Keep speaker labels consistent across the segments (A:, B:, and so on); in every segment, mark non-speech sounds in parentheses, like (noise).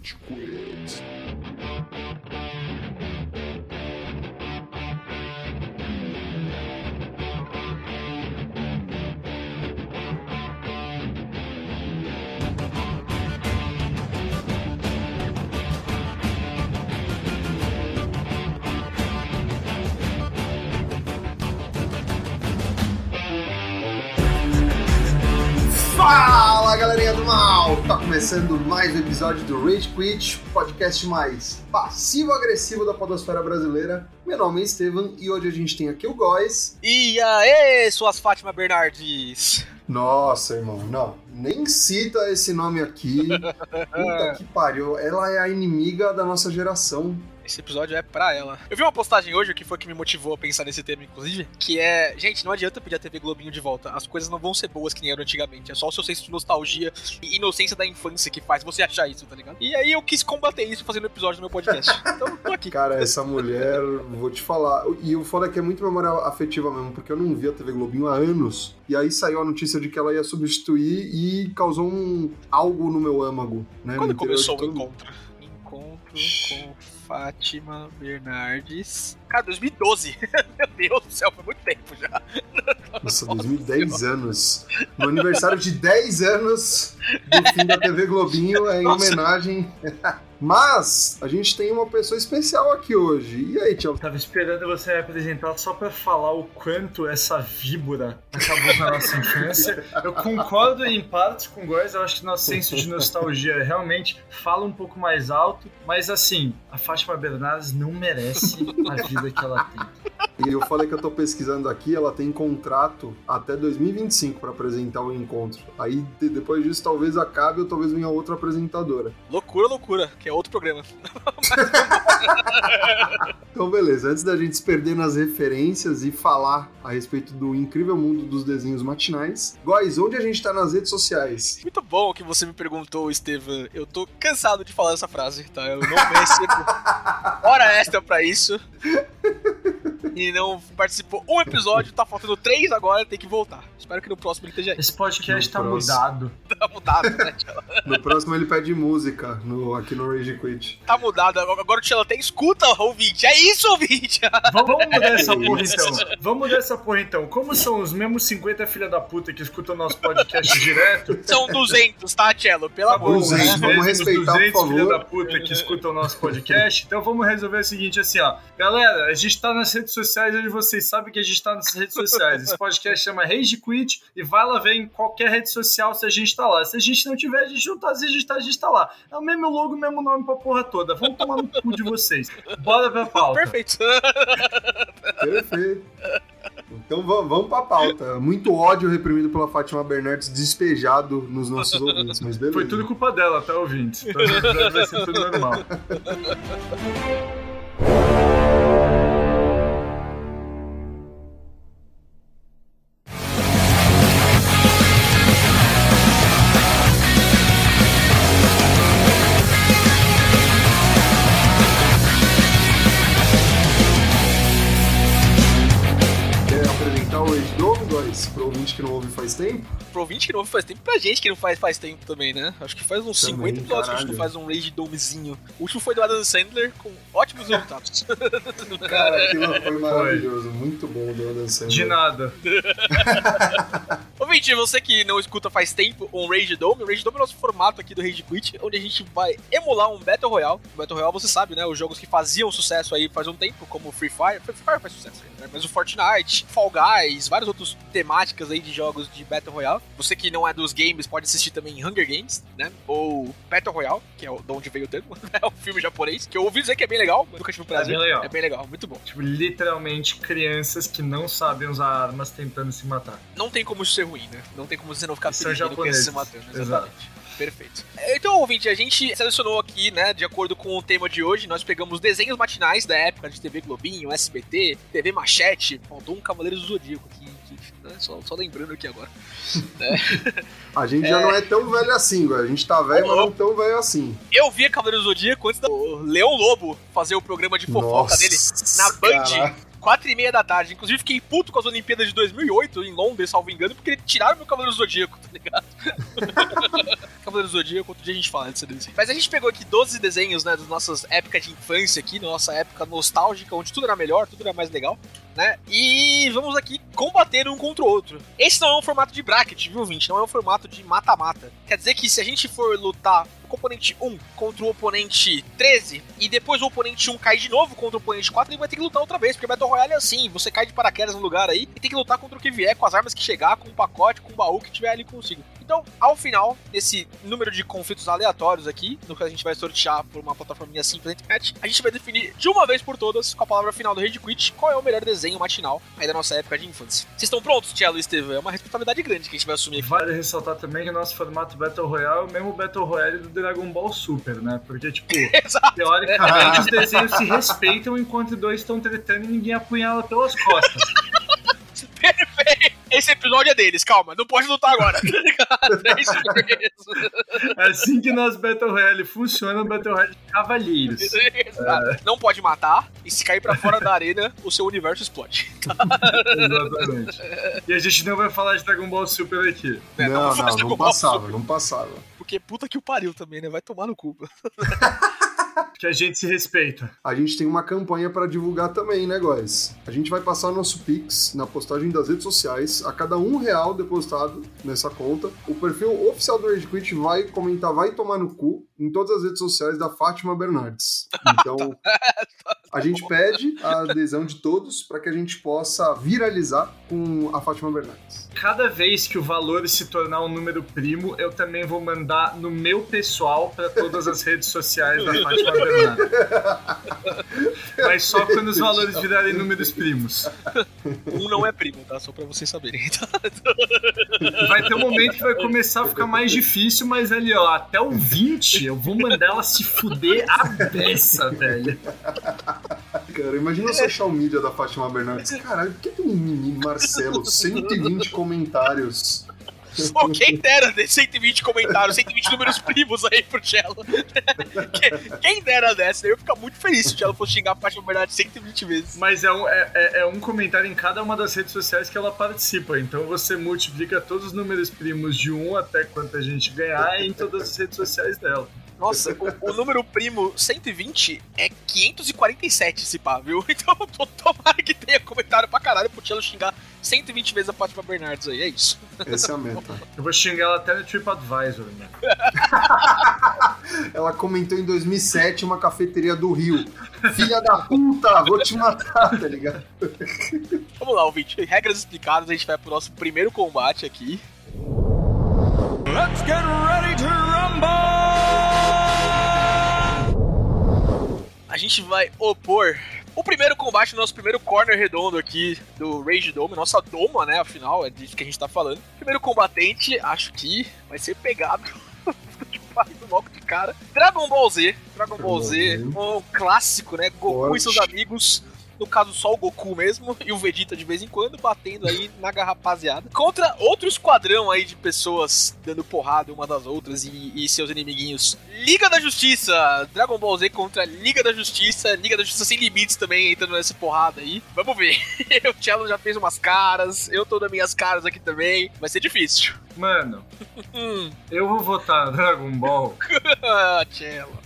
A: Rage Quit.
B: Galerinha do mal! Tá começando mais um episódio do Rage Quit, podcast mais passivo-agressivo da podosfera brasileira. Meu nome é Estevam e hoje a gente tem aqui o Góis.
C: E aí, suas Fátima Bernardes?
B: Nossa, irmão, não, nem cita esse nome aqui. (laughs) Puta que pariu, ela é a inimiga da nossa geração.
C: Esse episódio é pra ela. Eu vi uma postagem hoje que foi que me motivou a pensar nesse tema, inclusive, que é, gente, não adianta pedir a TV Globinho de volta. As coisas não vão ser boas que nem eram antigamente. É só o seu senso de nostalgia e inocência da infância que faz você achar isso, tá ligado? E aí eu quis combater isso fazendo um episódio no meu podcast. (laughs) Então, tô aqui.
B: Cara, essa mulher, vou te falar. E o foda é que é muito memória afetiva mesmo, porque eu não vi a TV Globinho há anos. E aí saiu a notícia de que ela ia substituir e causou um algo no meu âmago, né?
C: Quando começou o encontro? Encontro com Fátima Bernardes. Cara, 2012. (laughs) Meu Deus do céu, foi muito tempo já.
B: Nossa, 2010 anos. No aniversário de 10 anos do fim da TV Globinho, é em
C: Nossa.
B: homenagem. Mas a gente tem uma pessoa especial aqui hoje. E aí, Tchau?
D: Tava esperando você me apresentar só pra falar o quanto essa víbora acabou com a nossa infância. Eu concordo em partes com o Góis, eu acho que nosso senso de nostalgia realmente fala um pouco mais alto, mas assim, a Fátima Bernardes não merece a vida que ela tem.
B: E eu falei que eu tô pesquisando aqui, ela tem contrato até 2025 pra apresentar o encontro. Aí de- depois disso talvez acabe ou talvez venha outra apresentadora.
C: Loucura, loucura, que é outro programa. (laughs)
B: Então, beleza. Antes da gente se perder nas referências e falar a respeito do incrível mundo dos desenhos matinais, Góis, onde a gente tá nas redes sociais?
C: Muito bom que você me perguntou, Estevam. Eu tô cansado de falar essa frase, tá? Eu não recebo (laughs) hora extra pra isso. E não participou um episódio, tá faltando três agora, tem que voltar. Espero que no próximo ele esteja aí.
D: Esse podcast
B: No
D: tá
B: próximo.
D: mudado.
C: Tá mudado, né, Tchela? (laughs)
B: No próximo ele pede música no, aqui no Rage Quit.
C: Tá mudado. Agora o Tchela até escuta, ouvinte. É isso, ouvinte!
D: Vamos (laughs) vamos mudar essa
B: Que
D: porra então. Vamos mudar essa porra então. Como são os mesmos 50 filha da puta que escutam nosso podcast (laughs) direto,
C: São 200, tá, Tchelo? Pelo amor de Deus.
B: vamos respeitar, por
D: 200 filha
B: favor.
D: da puta que escutam o nosso podcast. Então vamos resolver o seguinte, assim, ó. Galera, a gente tá nas redes sociais onde vocês sabem que a gente tá nas redes sociais. Esse podcast chama Rage Quit e vai lá ver em qualquer rede social se a gente tá lá. Se a gente não tiver, a gente não tá. Se a gente tá, a gente tá lá. É o mesmo logo, o mesmo nome pra porra toda. Vamos tomar no cu de vocês. Bora pra pauta.
C: Perfeito.
B: Perfeito. Então va- vamos pra pauta. Muito ódio reprimido pela Fátima Bernardes despejado nos nossos ouvintes, mas beleza.
D: Foi tudo culpa dela, tá, ouvintes? Então vai ser tudo normal. (laughs)
B: que não ouve faz tempo?
C: Pro ouvinte que não ouve faz tempo, pra gente que não faz faz tempo também, né? Acho que faz uns
B: Também,
C: 50 episódios que a gente não faz um Rage Domezinho. O último foi do Adam Sandler, com ótimos resultados. (laughs)
B: Cara, aquilo foi maravilhoso. Muito bom do Adam Sandler.
D: De nada. (laughs)
C: Ouvinte, você que não escuta faz tempo um Rage Dome, o Rage Dome é o nosso formato aqui do Rage Quit, onde a gente vai emular um Battle Royale. O Battle Royale, você sabe, né? Os jogos que faziam sucesso aí faz um tempo, como o Free Fire. Free Fire faz sucesso né? Mas o Fortnite, Fall Guys, várias outras temáticas aí de jogos de Battle Royale. Você que não é dos games pode assistir também Hunger Games, né? Ou Battle Royale, que é de onde veio o termo. (laughs) é um filme japonês, que eu ouvi dizer que é bem legal, mas nunca tive o prazer.
D: bem legal.
C: É bem legal, muito bom.
D: Tipo, literalmente crianças que não sabem usar armas tentando se matar.
C: não tem como isso ser ruim, né? Não tem como você não ficar
D: São japoneses.
C: se matando,
D: Exato.
C: Perfeito. Então, ouvinte, a gente selecionou aqui, né, de acordo com o tema de hoje, nós pegamos desenhos matinais da época de TV Globinho, SBT, TV Machete, faltou um Cavaleiros do Zodíaco aqui, que, né, só, só lembrando aqui agora. (laughs)
B: A gente já não é tão velho assim, velho. A gente tá velho, mas não tão velho assim.
C: Eu via Cavaleiros do Zodíaco antes do Leão Lobo fazer o programa de fofoca
B: Nossa,
C: dele na Band. Quatro e meia da tarde. Inclusive, fiquei puto com as Olimpíadas de 2008 em Londres, salvo engano, porque tiraram meu Cavaleiro Zodíaco, tá ligado? (laughs) Cavaleiro Zodíaco, outro dia a gente fala desse desenho. Mas a gente pegou aqui 12 desenhos, né, das nossas épocas de infância aqui, nossa época nostálgica, onde tudo era melhor, tudo era mais legal, né? E vamos aqui combater um contra o outro. Esse não é um formato de bracket, viu, 20? Não é um formato de mata-mata. Quer dizer que se a gente for lutar o oponente 1 contra o oponente 13 e depois o oponente 1 cai de novo contra o oponente 4, ele vai ter que lutar outra vez, porque Battle Royale é assim, você cai de paraquedas no lugar aí e tem que lutar contra o que vier, com as armas que chegar, com o pacote, com o baú que tiver ali consigo. Então, ao final, nesse número de conflitos aleatórios aqui, no que a gente vai sortear por uma plataforminha simples na internet, a gente vai definir de uma vez por todas, com a palavra final do Rage Quit, qual é o melhor desenho matinal aí da nossa época de infância. Vocês estão prontos, Tielo e Estevam? É uma responsabilidade grande que a gente vai assumir aqui.
D: Vale ressaltar também que o nosso formato Battle Royale é o mesmo Battle Royale do Dragon Ball Super, né? Porque, tipo, (laughs)
C: Exato.
D: teoricamente os desenhos se respeitam enquanto dois estão tretando e ninguém apunhala pelas costas. (laughs)
C: Perfeito! Esse episódio é deles, calma, não pode lutar agora, (laughs) tá ligado? É isso mesmo.
D: Assim que nosso Battle Royale funciona, Battle Royale de cavalheiros. (laughs)
C: Exato. Não pode matar, e se cair pra fora da arena, o seu universo explode. (laughs)
D: Exatamente. E a gente não vai falar de Dragon Ball Super aqui.
C: É,
B: não,
C: fazer
B: não, não
C: igual
B: passava,
C: Super,
B: não passava.
C: Porque puta que o pariu também, né? Vai tomar no cu.
D: Que a gente se respeita.
B: A gente tem uma campanha para divulgar também, né, guys? A gente vai passar nosso Pix na postagem das redes sociais. A cada um real depositado nessa conta, o perfil oficial do Rage Quit vai comentar, vai tomar no cu em todas as redes sociais da Fátima Bernardes. (laughs) Então, a gente pede a adesão de todos para que a gente possa viralizar com a Fátima Bernardes.
D: Cada vez que o valor se tornar um número primo, eu também vou mandar no meu pessoal para todas as redes sociais da (laughs) Fátima Mas só quando os valores virarem números primos.
C: Um não é primo, tá? Só pra vocês saberem. Tá?
D: Vai ter um momento que vai começar a ficar mais difícil, mas ali, ó, até o 20, eu vou mandar ela se fuder a beça, velho.
B: Cara, imagina o social media da Fátima Bernardes. Caralho, por que tem um menino Marcelo, 120 comentários?
C: Quem dera ter 120 comentários, 120 números primos aí pro Cello. (laughs) Que- Quem dera dessa, eu ia ficar muito feliz se o Cello fosse xingar a Fátima Bernardes 120 vezes.
D: Mas é um, é, é- é um comentário em cada uma das redes sociais que ela participa. Então você multiplica todos os números primos de um até quanta gente ganhar em todas as redes sociais dela.
C: Nossa, o, o número primo 120 é 547, se pá, viu? (laughs) Então to- tomara que tenha comentário pra caralho pro Cello xingar 120 vezes a Fátima Bernardes aí, é isso.
B: Essa é a meta.
D: Eu vou xingar ela até no TripAdvisor, né? (laughs)
B: Ela comentou em 2007 uma cafeteria do Rio. Filha da puta, vou te matar, tá ligado?
C: Vamos lá, ouvinte. Regras explicadas, a gente vai pro nosso primeiro combate aqui.
A: Let's get ready to rumble!
C: A gente vai opor o primeiro combate, nosso primeiro corner redondo aqui do Rage Dome, nossa doma, né? Afinal, é disso que a gente tá falando. Primeiro combatente, acho que vai ser pegado. (laughs) Logo de cara. Dragon Ball Z. Dragon Ball Z, um clássico, né? Goku
B: Forte.
C: e seus amigos. No caso, só o Goku mesmo (laughs) e o Vegeta de vez em quando, batendo aí na rapaziada. Contra outro esquadrão aí de pessoas dando porrada uma das outras e, e seus inimiguinhos. Liga da Justiça! Dragon Ball Z contra Liga da Justiça. Liga da Justiça sem limites também entrando nessa porrada aí. Vamos ver. (laughs) o Cello já fez umas caras, eu tô das minhas caras aqui também. Vai ser difícil.
D: Mano, (laughs)
C: Hum,
D: eu vou votar Dragon Ball
C: Cello.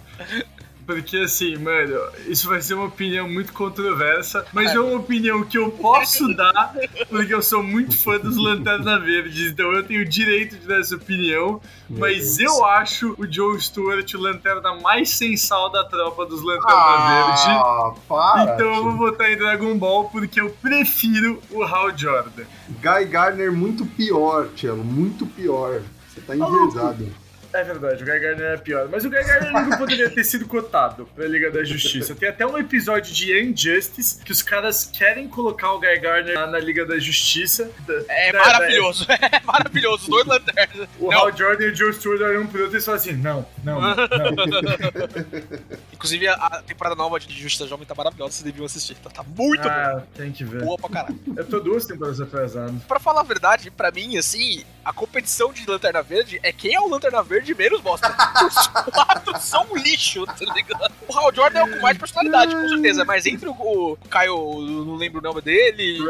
D: Porque assim, mano, isso vai ser uma opinião muito controversa, mas é uma opinião que eu posso (laughs) dar porque eu sou muito fã dos Lanterna Verdes, então eu tenho o direito de dar essa opinião. Mas
B: Deus.
D: eu acho o Joe Stewart o lanterna mais sensal da tropa dos Lanterna Verde.
B: Ah, para.
D: Então eu vou votar em Dragon Ball porque eu prefiro o Hal Jordan.
B: Guy Gardner muito pior, Tielo, muito pior. Você tá enviesado.
D: É verdade, o Guy Gardner é pior. Mas o Guy Gardner não poderia ter sido cotado pra Liga da Justiça. Tem até um episódio de Injustice que os caras querem colocar o Guy Gardner na, Liga da Justiça. Da-
C: É
D: da-
C: maravilhoso, é maravilhoso. Os dois lanternas.
D: O
C: Não.
D: Hal Jordan e o Joe Stewart olham um pro outro e falam assim: não, não, não. (laughs)
C: Inclusive, a, temporada nova de Justiça Jovem tá maravilhosa, vocês deviam assistir. Tá, tá muito
D: Ah, tem que ver.
C: boa pra caralho.
D: Eu tô duas temporadas atrasado.
C: Pra falar a verdade, pra mim, assim, a competição de Lanterna Verde é quem é o Lanterna Verde de menos bosta. Os quatro são um lixo, tá ligado? O Hal Jordan é o com mais personalidade, com certeza, mas entre o, o Kyle, não lembro o nome dele,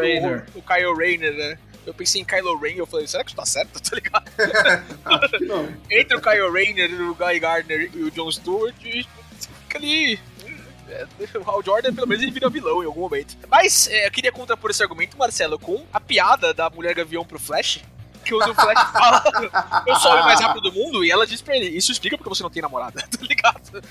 C: o, o Kyle Rayner, né? Eu pensei em Kylo Ren, eu falei, será que isso tá certo? (laughs) Tá ligado? (laughs)
B: Não.
C: Entre o Kyle Rayner, o Guy Gardner e o Jon Stewart, fica ali. é, O Hal Jordan, pelo menos, ele vira vilão em algum momento. Mas é, eu queria contrapor esse argumento, Marcelo, com a piada da mulher gavião pro Flash. Que o Flash fala, (laughs) eu sou o homem mais rápido do mundo, e ela diz pra ele, isso explica porque você não tem namorada, (laughs) tá ligado?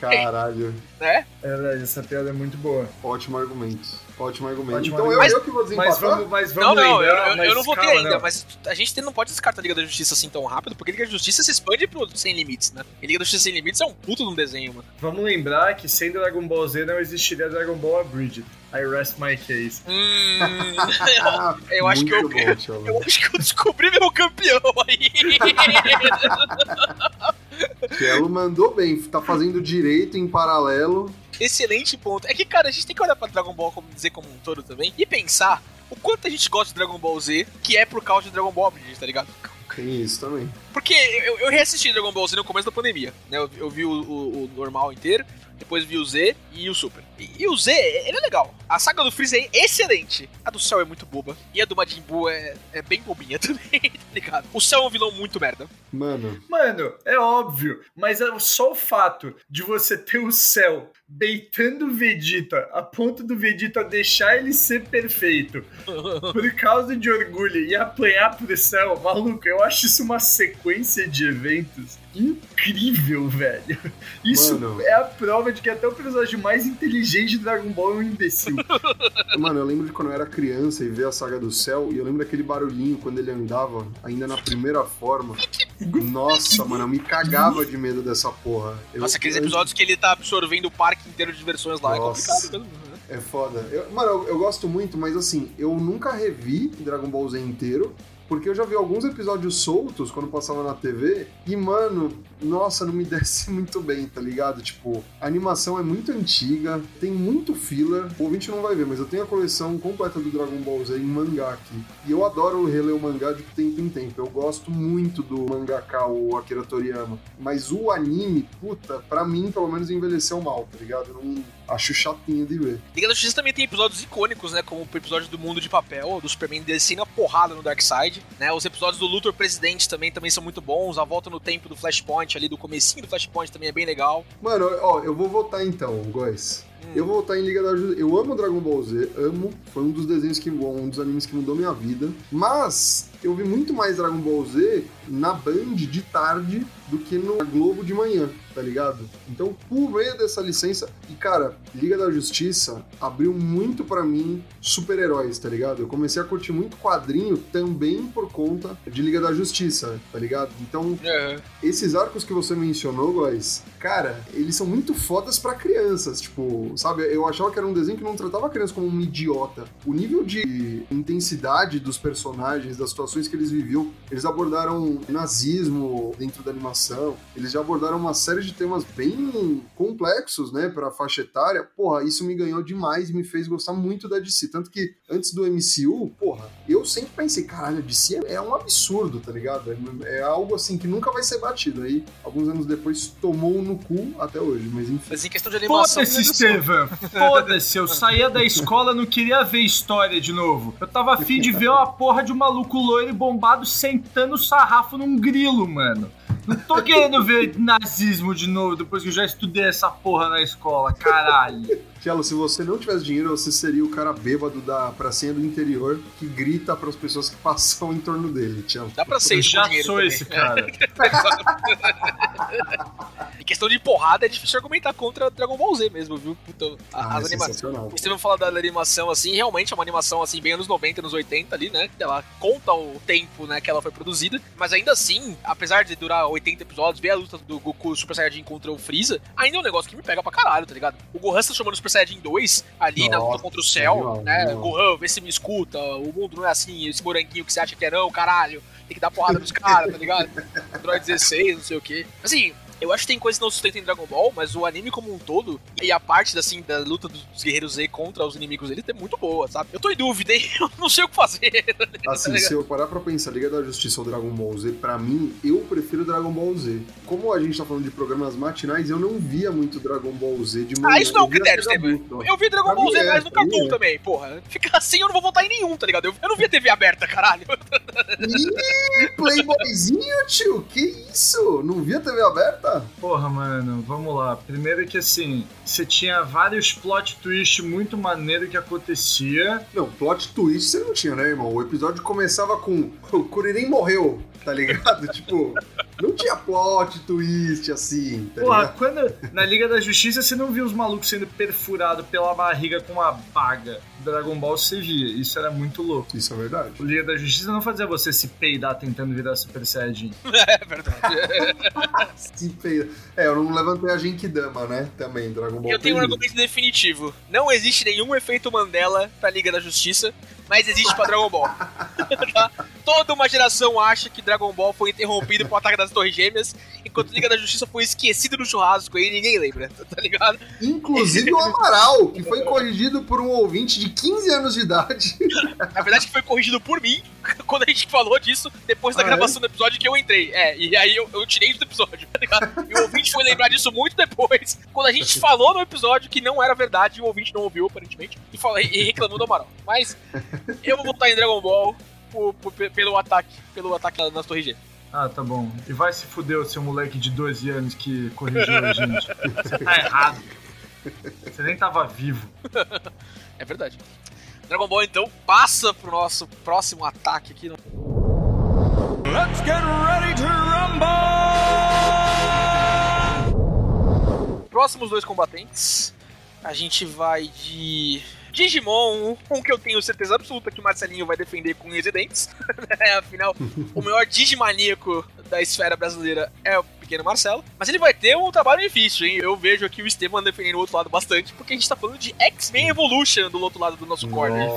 B: Caralho.
C: Né?
D: É verdade, essa piada é muito boa.
B: Ótimo argumento. Ótimo argumento.
D: Ótimo
B: então
D: argumento.
B: eu, eu que vou
D: Mas
B: desempatar?
D: vamos, mas
C: Não,
D: vamos
C: não, eu,
D: lembrar,
C: eu-
D: mas
C: eu não votei
D: calma,
C: ainda,
D: não.
C: mas a gente não pode descartar a Liga da Justiça assim tão rápido, porque a Liga da Justiça se expande pro Sem Limites, né? E Liga da Justiça Sem Limites é um puto de um desenho, mano.
D: Vamos lembrar que sem Dragon Ball Z não existiria Dragon Ball Abridged. I rest my case.
C: Hum,
B: Ah, (laughs)
C: eu acho que eu,
B: bom,
C: eu acho que eu descobri meu campeão aí. (laughs)
B: Cielo mandou bem, tá fazendo direito em paralelo.
C: Excelente ponto. É que, cara, a gente tem que olhar pra Dragon Ball como dizer como um todo também e pensar o quanto a gente gosta de Dragon Ball Z, que é por causa de Dragon Ball tá ligado?
B: Tem isso também.
C: Porque eu, eu reassisti Dragon Ball Z no começo da pandemia, né? Eu, eu vi o, o- o normal inteiro, depois vi o Z e o Super. E, e o Z, ele é legal. A saga do Freeza é excelente. A do Cell é muito boba. E a do Majin Buu é, é bem bobinha (laughs) também, tá ligado? O Cell é um vilão muito merda.
B: Mano,
D: Mano, é óbvio, mas é só o fato de você ter o céu beitando o Vegeta a ponto do Vegeta deixar ele ser perfeito (laughs) por causa de orgulho e apanhar pro céu, maluco, eu acho isso uma sequência de eventos incrível, velho. Isso
B: Mano.
D: é a prova de que até o personagem mais inteligente de Dragon Ball é um imbecil. (laughs)
B: mano, eu lembro de quando eu era criança e ver a saga do céu, e eu lembro daquele barulhinho quando ele andava, ainda na primeira forma. Nossa, (laughs) mano, eu me cagava de medo dessa porra. Eu-
C: Nossa, aqueles
B: eu-
C: episódios que ele tá absorvendo o parque inteiro de diversões lá
B: Nossa.
C: é complicado mesmo. né?
B: É foda. Eu- mano, eu, eu gosto muito, mas assim, eu nunca revi Dragon Ball Z inteiro, porque eu já vi alguns episódios soltos quando passava na TV, e, mano, nossa, não me (laughs) desce muito bem, tá ligado? Tipo, a animação é muito antiga, tem muito filler, o ouvinte não vai ver, mas eu tenho a coleção completa do Dragon Ball Z em mangá aqui. E eu adoro reler o mangá de tempo em tempo. Eu gosto muito do mangaka, o Akira Toriyama. Mas o anime, puta, pra mim, pelo menos, envelheceu mal, tá ligado? Não acho chatinho de ver.
C: Liga da Justiça também tem episódios icônicos, né? Como o episódio do Mundo de Papel, do Superman descendo a porrada no Darkseid, né? Os episódios do Luthor Presidente também, também são muito bons. A volta no tempo do Flashpoint ali, do comecinho do Flashpoint também é bem legal.
B: Mano, ó, eu vou votar então, Góis.
C: Hum.
B: Eu vou votar em Liga da Justiça. Eu amo Dragon Ball Z, amo. Foi um dos desenhos que um dos animes que mudou minha vida. Mas eu vi muito mais Dragon Ball Z na Band de tarde do que no Globo de manhã, tá ligado? Então, por meio dessa licença, e cara, Liga da Justiça abriu muito pra mim super-heróis, tá ligado? Eu comecei a curtir muito quadrinho também por conta de Liga da Justiça, tá ligado? Então,
C: É.
B: esses arcos que você mencionou, guys, cara, eles são muito fodas pra crianças. Tipo, sabe? Eu achava que era um desenho que não tratava a criança como um idiota. O nível de intensidade dos personagens, das situações que eles viviam, eles abordaram nazismo dentro da animação, eles já abordaram uma série de temas bem complexos, né, pra faixa etária. Porra, isso me ganhou demais e me fez gostar muito da DC. Tanto que antes do MCU, porra, eu sempre pensei, caralho, a DC é um absurdo, tá ligado? É, é algo assim que nunca vai ser batido. Aí, alguns anos depois, tomou no cu até hoje, mas enfim.
C: Mas em questão de animação.
D: Foda-se, Estevam. Foda-se, eu saía da escola não queria ver história de novo. Eu tava afim de ver uma porra de um maluco loiro e bombado sentando sarrafo num grilo, mano. Não tô querendo ver nazismo de novo depois que eu já estudei essa porra na escola, caralho.
B: Tielo, se você não tivesse dinheiro, você seria o cara bêbado da pracinha do interior que grita pras pessoas que passam em torno dele, Tielo.
C: Dá pra ser isso
D: já sou
C: também.
D: esse cara. (laughs)
C: Em questão de porrada, é difícil argumentar contra Dragon Ball Z mesmo, viu? Puta,
B: Ah,
C: as
B: é
C: animações.
B: sensacional.
C: O Steven fala da animação assim, realmente é uma animação assim, bem anos 90, anos 80 ali, né? Ela conta o tempo, né, que ela foi produzida, mas ainda assim, apesar de durar 80 episódios, ver a luta do Goku Super Saiyajin contra o Freeza, ainda é um negócio que me pega pra caralho, tá ligado? O Gohan se transformando no Super Saiyajin 2 ali na luta
B: Nossa,
C: contra o céu, né? Gohan, vê se me escuta, o mundo não é assim, esse moranguinho que você acha que é não, caralho, tem que dar porrada nos caras, tá ligado? Android 16, não sei o quê. Assim, Eu acho que tem coisas que não sustentam em Dragon Ball, mas o anime como um todo, e a parte assim, da luta dos guerreiros Z contra os inimigos dele é muito boa, sabe? Eu tô em dúvida, hein? (laughs) Eu não sei o que fazer.
B: Assim, (laughs) se eu parar pra pensar Liga da Justiça ou Dragon Ball Z, pra mim, eu prefiro Dragon Ball Z. Como a gente tá falando de programas matinais, eu não via muito Dragon Ball Z de manhã.
C: Ah, isso não é um critério,
B: adulto.
C: Eu vi Dragon
B: Pra
C: Ball Z
B: é,
C: mais no Cartoon
B: é.
C: também, porra. Fica assim eu não vou votar em nenhum, tá ligado? Eu, eu não via TV aberta, caralho.
B: Ih, Playboyzinho, tio, que isso? Não via TV aberta?
D: Porra, mano, vamos lá. Primeiro que assim, você tinha vários plot twists muito maneiro que acontecia.
B: Não, plot twist você não tinha, né, irmão? O episódio começava com o Kuririn morreu, tá ligado? (laughs) tipo, não tinha plot twist assim, tá
D: Porra,
B: ligado?
D: quando na Liga da Justiça você não viu os malucos sendo perfurados pela barriga com uma baga. Dragon Ball você via, isso era muito louco.
B: Isso é verdade.
D: O Liga da Justiça não fazia você se peidar tentando virar Super Saiyajin. (laughs)
C: É verdade. (laughs)
B: Se peida. É, eu não levantei a Genkidama, né? Também, Dragon Ball
C: Eu tenho um argumento definitivo. Não existe nenhum efeito Mandela pra Liga da Justiça, mas existe pra Dragon Ball. (laughs) Toda uma geração acha que Dragon Ball foi interrompido por ataque das Torres Gêmeas, enquanto Liga da Justiça foi esquecido no churrasco aí ninguém lembra, (laughs) tá ligado?
B: Inclusive o Amaral, que foi corrigido por um ouvinte de 15 anos de idade. (laughs)
C: Na verdade, que foi corrigido por mim (laughs) quando a gente falou disso depois da
B: Ah,
C: gravação do episódio que eu entrei. É, e aí eu, eu tirei isso do episódio, (laughs) tá ligado? E o ouvinte foi lembrar disso muito depois, quando a gente falou no episódio que não era verdade e o ouvinte não ouviu, aparentemente, e, falou, e reclamou do Amaral. Mas eu vou votar em Dragon Ball por- por- pelo ataque, pelo ataque nas Torres Gêmeas.
D: Ah, tá bom. E vai se fuder o seu moleque de 12 anos que corrigiu a gente. (laughs) Você tá errado. Você nem tava vivo.
C: É verdade. Dragon Ball, então, passa pro nosso próximo ataque aqui.
A: Let's get ready to rumble!
C: Próximos dois combatentes, a gente vai de Digimon, um que eu tenho certeza absoluta que o Marcelinho vai defender com unhas e dentes. (laughs) É, Afinal, o maior Digimaníaco da esfera brasileira é o pequeno Marcelo. Mas ele vai ter um trabalho difícil, hein? Eu vejo aqui o Esteban defendendo o outro lado bastante, porque a gente tá falando de X-Men Evolution do outro lado do nosso corner.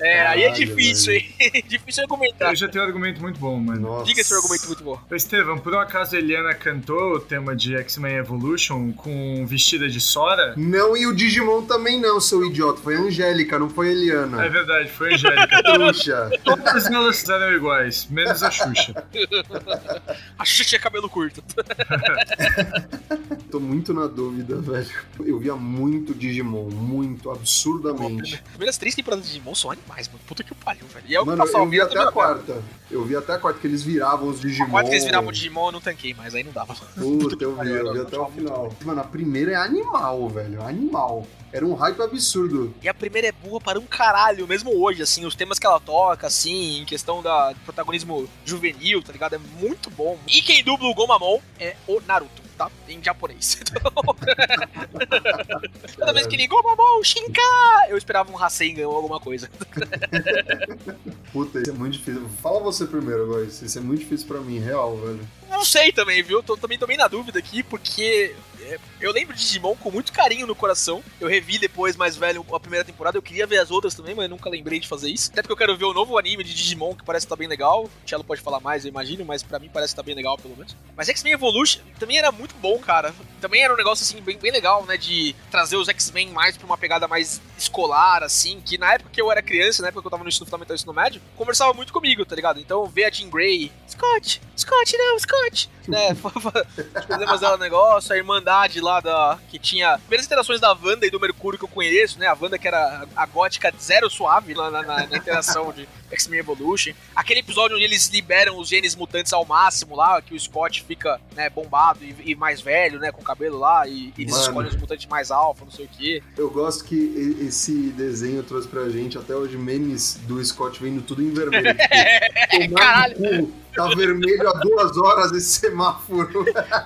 C: É, aí é difícil,
B: velho.
C: hein? (laughs) difícil argumentar.
D: Eu já tenho um argumento muito bom, mano.
B: Nossa.
C: Diga esse argumento muito bom.
D: Estevam, por um acaso a Eliana cantou o tema de X-Men Evolution com vestida de Sora?
B: Não, e o Digimon também não, seu idiota. Foi a Angélica, não foi a
D: É
B: Eliana.
D: verdade, foi a Angélica. (laughs)
B: Trouxa.
D: Todas elas eram iguais, menos a Xuxa. (laughs)
C: A Xuxa tinha cabelo curto. (laughs)
B: Tô muito na dúvida, velho. Eu via muito Digimon, muito, absurdamente.
C: As primeiras três temporadas de Digimon são animais, mano. Puta que pariu, velho. E é o que
B: Mano,
C: passava
B: eu vi até a quarta. Eu vi até a quarta, que eles viravam os Digimon.
C: A quarta que eles viravam Digimon eu não tanquei, mas aí não dava.
B: Puta, eu (laughs) vi, eu vi até o final. Mano, a primeira é animal, velho. Animal. Era um hype absurdo.
C: E a primeira é boa para um caralho, mesmo hoje, assim, os temas que ela toca, assim, em questão da do protagonismo juvenil, tá ligado? É muito bom. E quem dubla o Gomamon é o Naruto, tá? Em japonês. (laughs) Então, (laughs) Toda vez que ele Gomamon, Shinka, eu esperava um Rasengan ou alguma coisa. (laughs)
B: Puta, isso é muito difícil. Fala você primeiro agora. Isso é muito difícil pra mim, real, velho.
C: Não sei também, viu? Tô, também tô bem na dúvida aqui, porque eu lembro de Digimon com muito carinho no coração. Eu revi depois, mais velho, a primeira temporada. Eu queria ver as outras também, mas nunca lembrei de fazer isso. Até porque eu quero ver o novo anime de Digimon, que parece que tá bem legal. O Tchelo pode falar mais, eu imagino, mas pra mim parece que tá bem legal, pelo menos. Mas X-Men Evolution também era muito bom, cara. Também era um negócio, assim, bem, bem legal, né? De trazer os X-Men mais pra uma pegada mais escolar, assim. Que na época que eu era criança, na época que eu tava no ensino fundamental e ensino médio, conversava muito comigo, tá ligado? Então ver a Jean Grey, Scott, Scott, não, Scott, né? os problemas dela no negócio, a irmandade lá da. que tinha. Primeiras interações da Wanda e do Mercúrio que eu conheço, né? A Wanda que era a gótica zero suave lá na, na- na interação de X-Men Evolution. Aquele episódio onde eles liberam os genes mutantes ao máximo lá, que o Scott fica, né, bombado e, e mais velho, né, com o cabelo lá, e, e eles
B: Mano.
C: escolhem os mutantes mais alfa, não sei o quê.
B: Eu gosto que esse desenho trouxe pra gente até hoje memes do Scott vendo tudo em vermelho. (laughs) Tipo,
C: caralho.
B: cu, tá vermelho há duas horas esse semáforo.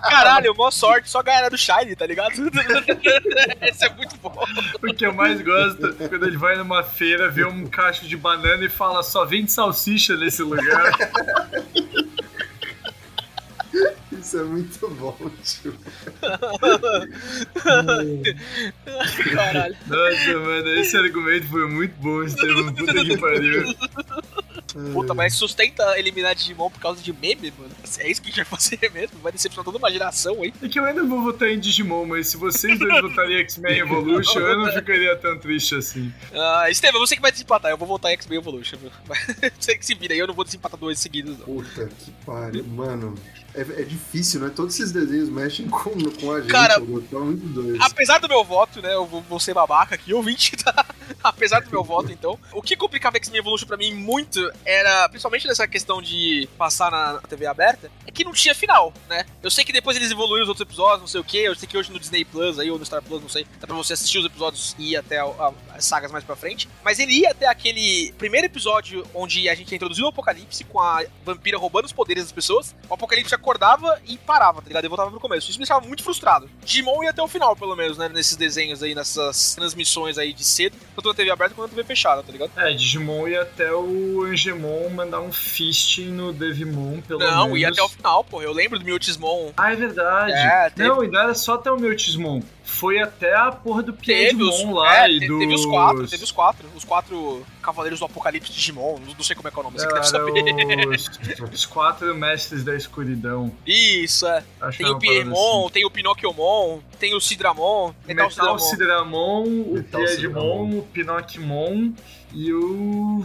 C: Caralho, mó sorte, só ganhar do Shine, tá ligado? (laughs) Esse é muito bom.
D: O que eu mais gosto é quando ele vai numa feira, vê um cacho de banana e fala: só vende salsicha nesse lugar. (laughs)
B: Isso é muito bom, tio. (laughs)
C: Caralho.
D: Nossa, mano, esse argumento foi muito bom, Estevam. Puta que pariu.
C: Puta, mas sustenta eliminar Digimon por causa de meme, mano? É isso que a gente vai (laughs) fazer mesmo? Vai decepcionar toda uma geração aí?
D: É que eu ainda vou votar em Digimon, mas se vocês dois (laughs) votarem em X-Men Evolution, eu não ficaria tão triste assim.
C: Ah, Estevam, você que vai desempatar, eu vou votar em X-Men Evolution, viu? (laughs) Você que se vira aí, eu não vou desempatar dois seguidos, não.
B: Puta que pariu, mano. É, é difícil, né? Todos esses desenhos mexem com, com a gente.
C: Cara,
B: muito doido.
C: Apesar do meu voto, né? Eu vou, vou ser babaca aqui, ouvinte, tá? Apesar do meu voto, então. O que complicava X-Men Evolution pra mim muito era, principalmente nessa questão de passar na TV aberta, é que não tinha final, né? Eu sei que depois eles evoluíram os outros episódios, não sei o que. Eu sei que hoje no Disney Plus aí, ou no Star Plus, não sei, dá pra você assistir os episódios e ir até a, a, sagas mais pra frente. Mas ele ia até aquele primeiro episódio onde a gente introduziu o Apocalipse com a vampira roubando os poderes das pessoas. O Apocalipse acordava e parava, tá ligado? E voltava pro começo. Isso me deixava muito frustrado. Digimon ia até o final, pelo menos, né? Nesses desenhos aí, nessas transmissões aí de cedo, tanto na TV aberta quanto na TV fechada, tá ligado?
D: É, Digimon ia até o Angemon mandar um fist no Devimon, pelo menos.
C: Não, ia até o final, pô. Eu lembro do Mewtwismon.
D: Ah, é verdade.
C: É, teve-
D: Não, e não era só até o Mewtwismon. Foi até a porra do
C: Teve os,
D: Piedmon lá
C: é,
D: e
C: te-
D: dos...
C: teve os quatro, teve os quatro. Os quatro cavaleiros do Apocalipse Digimon. Não não sei como é que é o nome, você que deve saber.
D: os, (laughs) os quatro mestres da escuridão.
C: Isso, é.
D: Acho
C: Tem
D: que
C: o Piemon,
D: assim.
C: tem o Pinocchiomon, tem o Sidramon, Metal,
D: Metal
C: Sidramon.
D: Sidramon, o Piedmon, o Pinocchimon e o...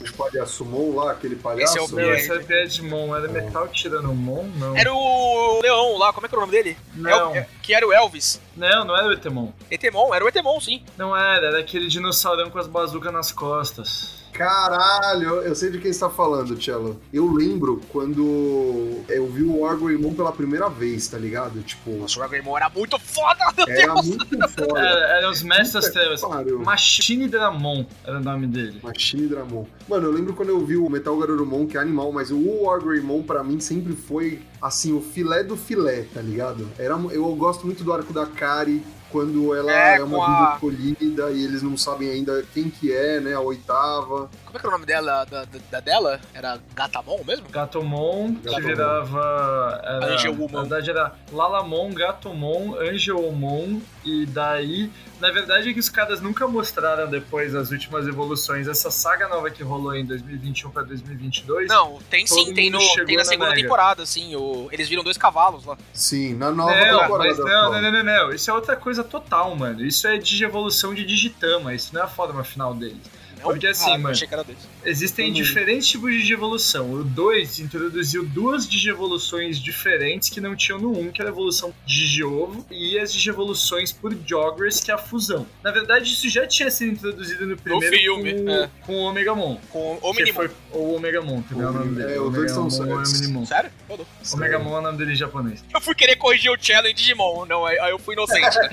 B: Os palhaçomon lá, aquele palhaço.
C: Esse é o
D: Não, esse era Piedmon. Era Metal Tiranomon? Não.
C: Era o Leão lá, como é que era o nome dele?
D: Não.
C: El- que era o Elvis.
D: Não, não era o Etemon.
C: Etemon, era o Etemon, sim.
D: Não era, era aquele dinossaurão com as bazucas nas costas.
B: Caralho, eu sei de quem você tá falando, Cello. Eu lembro quando eu vi o Orgrimmon pela primeira vez, tá ligado? Tipo,
C: Nossa, o Agrimon era muito foda, meu
B: era
C: Deus!
B: muito foda.
D: Era, eram os Mestres Trevas. Machine Dramon era o nome dele.
B: Machine Dramon. Mano, eu lembro quando eu vi o Metal Garurumon, que é animal, mas o Wargreymon pra mim sempre foi, assim, o filé do filé, tá ligado? Era, eu gosto muito do arco da Kari, quando ela
C: É,
B: é, uma
C: a-
B: vida escolhida e eles não sabem ainda quem que é, né, a oitava.
C: Como é que era o nome dela, da, da, da dela? Era Gatamon mesmo?
D: Gatomon, que
B: Gatomon.
D: virava. Era,
C: Angelomon.
D: Na verdade era Lalamon, Gatomon, Angelomon, e daí. Na verdade é que os caras nunca mostraram depois as últimas evoluções. Essa saga nova que rolou em 2021 pra 2022.
C: Não, tem sim, tem, no, tem na
D: na
C: segunda
D: Mega.
C: temporada, sim. O, eles viram dois cavalos lá.
B: Sim, na nova
D: Não,
B: temporada.
D: mas não, não, não, não, não. Isso é outra coisa total, mano. Isso é digievolução de Digitama. Isso não é a forma final deles. Porque assim,
C: Ah,
D: mano,
C: Achei que era deles.
D: Existem
B: Uhum.
D: diferentes tipos de digievolução. O 2 introduziu duas digievoluções diferentes que não tinham no 1, um, que era a evolução Digiovo e as digievoluções por Jogress, que é a fusão. Na verdade, isso já tinha sido introduzido no primeiro
C: filme,
D: com,
C: é.
D: com o Omegamon.
C: Com o Minimon.
D: foi o Omegamon, também é o nome dele.
B: É, os dois são
D: Omegamon o.
C: Sério?
D: Omegamon é o nome dele em japonês.
C: Eu fui querer corrigir o Cello em Digimon, não, aí aí eu fui inocente. né?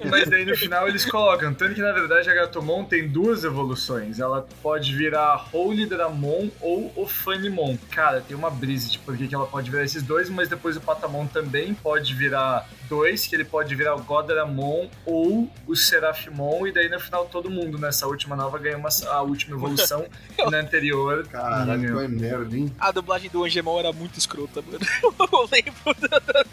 C: (laughs)
D: Mas daí no final eles colocam, tanto que na verdade a Gatomon tem duas evoluções. Ela pode virar Holy Dramon ou Ofanimon. Cara, tem uma brisa de por que ela pode virar esses dois, mas depois o Patamon também pode virar dois, que ele pode virar o Godramon ou o Serafimon, e daí no final todo mundo nessa última nova ganha uma, a última evolução e (laughs) na anterior.
B: Caralho, é nerd, hein?
C: A dublagem do Angemon era muito escrota, mano. (laughs) Eu lembro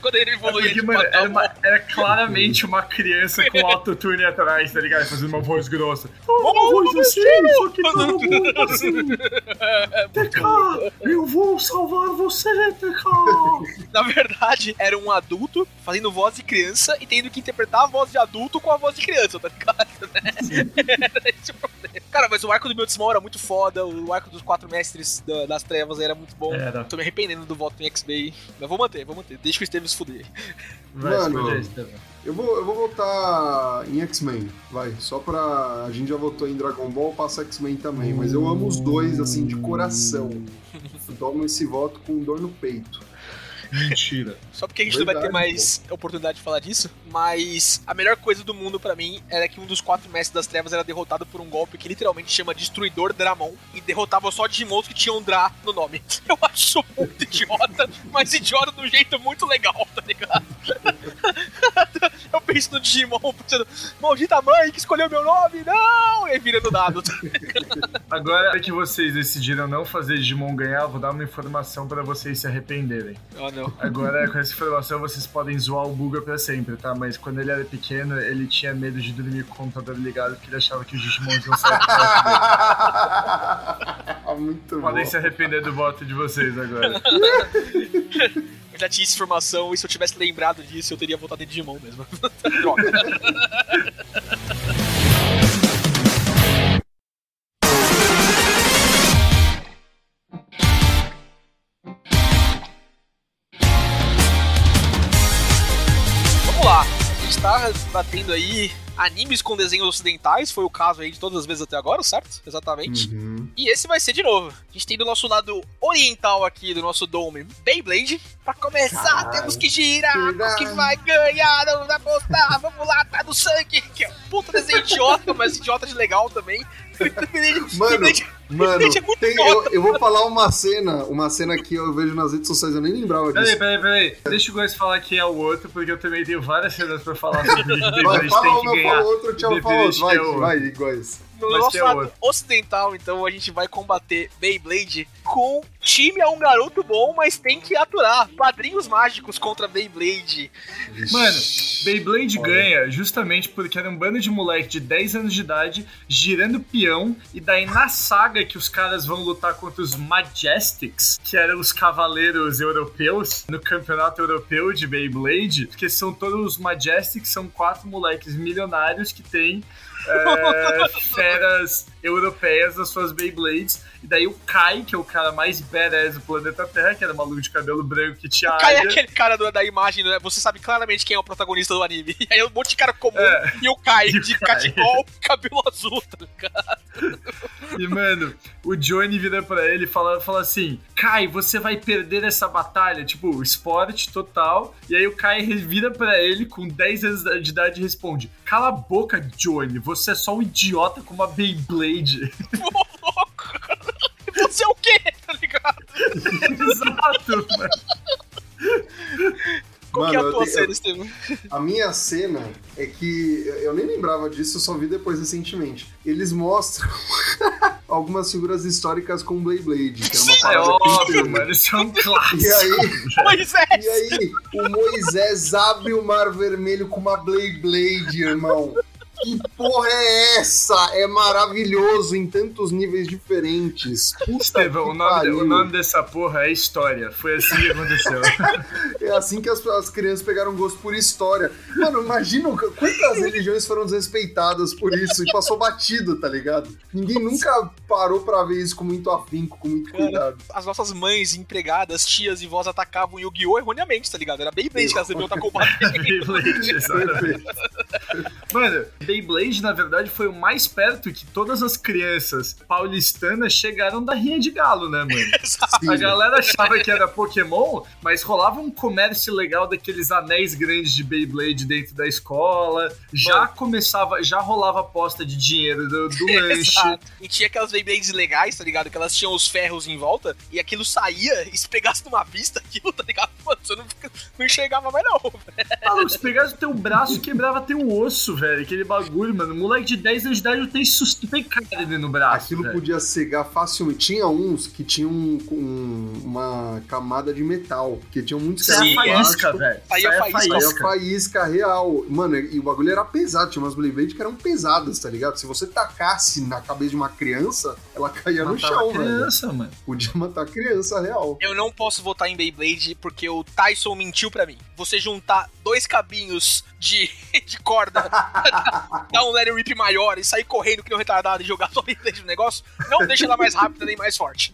C: quando ele
D: É porque,
C: de
D: mano, era, uma- era claramente uma criança com autotune atrás, tá ligado? Fazendo uma voz grossa. Oh, uma voz assim, só que tá uma voz assim. (laughs) TK, eu vou salvar você, TK. (laughs)
C: Na verdade, era um adulto fazendo voz de criança e tendo que interpretar a voz de adulto com a voz de criança, tá ligado? Né? (laughs) Era esse o problema. Cara, mas o arco do meu Desmão era muito foda, o arco dos quatro mestres da- das trevas era muito bom.
D: Era.
C: Tô me arrependendo do voto em X-Bay, mas vou manter, vou manter. Deixa o Estevam se fuder.
D: Vai,
B: Mano. Eu vou, eu vou votar em X-Men, vai. Só pra. A gente já votou em Dragon Ball, passa X-Men também. Mas eu amo os dois, assim, de coração. (laughs) Tomo esse voto com dor no peito.
D: Mentira.
C: Só porque a gente não vai ter
B: Verdade,
C: mais oportunidade de falar disso, mas a melhor coisa do mundo pra mim era que um dos quatro mestres das trevas era derrotado por um golpe que literalmente chama Destruidor Dramon e derrotava só Digimons que tinham Dra no nome. (laughs) Eu acho muito idiota, mas idiota de um jeito muito legal, tá ligado? (laughs) Eu penso no Digimon pensando, maldita mãe que escolheu meu nome, não! E aí vira no dado. tá (laughs) ligado?
D: Agora que vocês decidiram não fazer Digimon ganhar, vou dar uma informação pra vocês se arrependerem.
C: Oh, não.
D: Agora, com essa informação, vocês podem zoar o Buga pra sempre, tá? Mas quando ele era pequeno, ele tinha medo de dormir com o computador ligado porque ele achava que os Digimons iam sair dele.
B: Muito
D: Podem
B: bom.
D: se arrepender do voto de vocês agora. (laughs)
C: Eu já tinha essa informação e se eu tivesse lembrado disso, eu teria votado em Digimon mesmo. (laughs) Droga. Gente tá batendo aí animes com desenhos ocidentais, foi o caso aí de todas as vezes até agora, certo? Exatamente.
B: Uhum.
C: E esse vai ser de novo. A gente tem do nosso lado oriental aqui, do nosso dome, Beyblade. Pra começar,
B: Caralho.
C: temos que girar. O que vai ganhar? Vamos apostar. Vamos lá, tá no sangue. Que é um puta desenho idiota, mas idiota de legal também. (laughs)
B: Mano, Mano,
C: é muito
B: tem- eu, eu vou falar uma cena, uma cena que eu vejo nas redes sociais, eu nem lembrava
D: Peraí,
B: disso.
D: peraí, peraí. Deixa o Góis falar quem é o outro, porque eu também tenho várias cenas pra falar sobre (laughs) o que o
B: Vai, fala uma,
D: que
B: fala outro, tchau, fala
D: Independente
B: outro. Vai, vai, iguais.
C: No nosso lado ocidental, então, a gente vai combater Beyblade com time é um garoto bom, mas tem que aturar. Padrinhos mágicos contra Beyblade.
D: Mano, Beyblade
B: Olha.
D: ganha justamente porque era um bando de moleque de 10 anos de idade girando peão, e daí na saga que os caras vão lutar contra os Majestics, que eram os cavaleiros europeus, no campeonato europeu de Beyblade, porque são todos os Majestics, são quatro moleques milionários que têm é, (laughs) feras europeias nas suas Beyblades. E daí o Kai, que é o cara mais badass do planeta Terra, que era maluco de cabelo branco que tinha
C: O Kai é
D: área.
C: aquele cara do- da imagem, né? Você sabe claramente quem é o protagonista do anime. E (laughs) aí um monte de cara comum
D: É.
C: e o Kai
D: E
C: de cachecol, (laughs) cabelo azul, tá ligado?
D: E, mano, o Johnny vira pra ele e fala, fala assim: Kai, você vai perder essa batalha. Tipo, esporte total. E aí o Kai vira pra ele com 10 anos de idade e responde: Cala a boca, Johnny, você é só um idiota com uma Beyblade. (laughs)
C: Louco. Você é o quê, tá ligado?
D: Exato, mano.
C: Qual que é
B: Mano,
C: a tua
B: tenho-
C: cena, Estevam?
B: A minha cena é que eu nem lembrava disso, eu só vi depois recentemente. Eles mostram (laughs) algumas figuras históricas com Beyblade, que é uma
D: É
B: parada que
D: óbvio, mano, isso é um clássico.
B: E aí,
C: Pois é!
B: e aí, o Moisés abre o mar vermelho com uma Beyblade, irmão. Que porra é essa? É maravilhoso em tantos níveis diferentes.
D: Estevão, o nome, o nome dessa porra é história. Foi assim que aconteceu. (laughs)
B: É assim que as, as crianças pegaram gosto por história. Mano, imagina quantas religiões foram desrespeitadas por isso e passou batido, tá ligado? Ninguém nunca parou pra ver isso com muito afinco, com muito cuidado.
C: As nossas mães, empregadas, tias e vós atacavam Yu-Gi-Oh! erroneamente, tá ligado? Era Beyblade que elas deviam estar combatendo. (laughs)
D: Mano, Beyblade, na verdade, foi o mais perto que todas as crianças paulistanas chegaram da rinha de galo, né, mano? (laughs)
B: Sim.
D: A galera achava que era Pokémon, mas rolava um comércio legal daqueles anéis grandes de Beyblade dentro da escola. Já começava, já rolava aposta de dinheiro do, do (laughs) lanche.
C: E tinha aquelas Beyblades legais, tá ligado? Que elas tinham os ferros em volta e aquilo saía e se pegasse numa vista, (laughs) aquilo, tá ligado? Mano, você não, não enxergava mais não.
D: Maluco, se pegasse o teu braço e quebrava teu osso, velho. Aquele bagulho, mano. Moleque de 10 anos de idade não tem, sus- não tem carne no braço.
B: Aquilo
D: velho.
B: podia cegar facilmente. Tinha uns que tinham um- um- uma camada de metal, que tinham muitos
D: Isso é
C: é.
D: faísca, velho.
C: Saía
D: Isso é
C: faísca.
B: Aí a faísca real. Mano, e o bagulho era pesado. Tinha umas Beyblade que eram pesadas, tá ligado? Se você tacasse na cabeça de uma criança, ela caía no
D: Matava
B: chão, velho.
D: criança, mano.
B: Podia matar a criança real.
C: Eu não posso votar em Beyblade porque o Tyson mentiu pra mim. Você juntar dois cabinhos de, de corda, (laughs) dar um Larry Rip maior e sair correndo que nem um retardado e jogar sua Beyblade no negócio, não deixa ela mais rápida nem mais forte.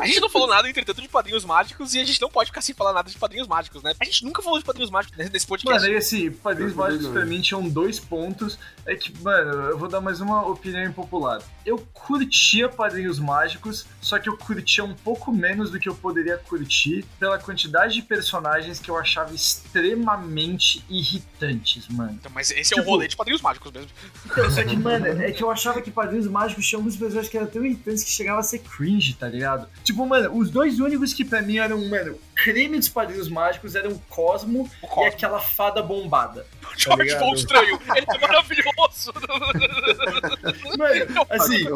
C: A gente não falou nada, entretanto, de padrinhos mágicos e a gente não pode ficar sem falar nada de padrinhos mágicos, né? A gente nunca falou de padrinhos mágicos nesse podcast.
D: Mano, e assim, Padrinhos Mágicos
B: não.
D: pra mim tinham dois pontos. É que, mano, eu vou dar mais uma opinião impopular. Eu curtia Padrinhos Mágicos, só que eu curtia um pouco menos do que eu poderia curtir pela quantidade de personagens que eu achava extremamente irritantes, mano.
C: Então, mas esse é o
D: Tipo-
C: rolê de padrinhos mágicos mesmo.
D: Então, só que, mano, é que eu achava que Padrinhos Mágicos tinha alguns personagens que eram tão irritantes que chegava a ser cringe, tá ligado? Tipo, mano, os dois únicos que pra mim eram, mano, creme dos Padrinhos Mágicos eram o Cosmo,
C: O
D: e
C: Cosmo.
D: aquela fada bombada.
C: George
D: ligado?
C: Von Estranho, ele é maravilhoso.
D: Mano, assim,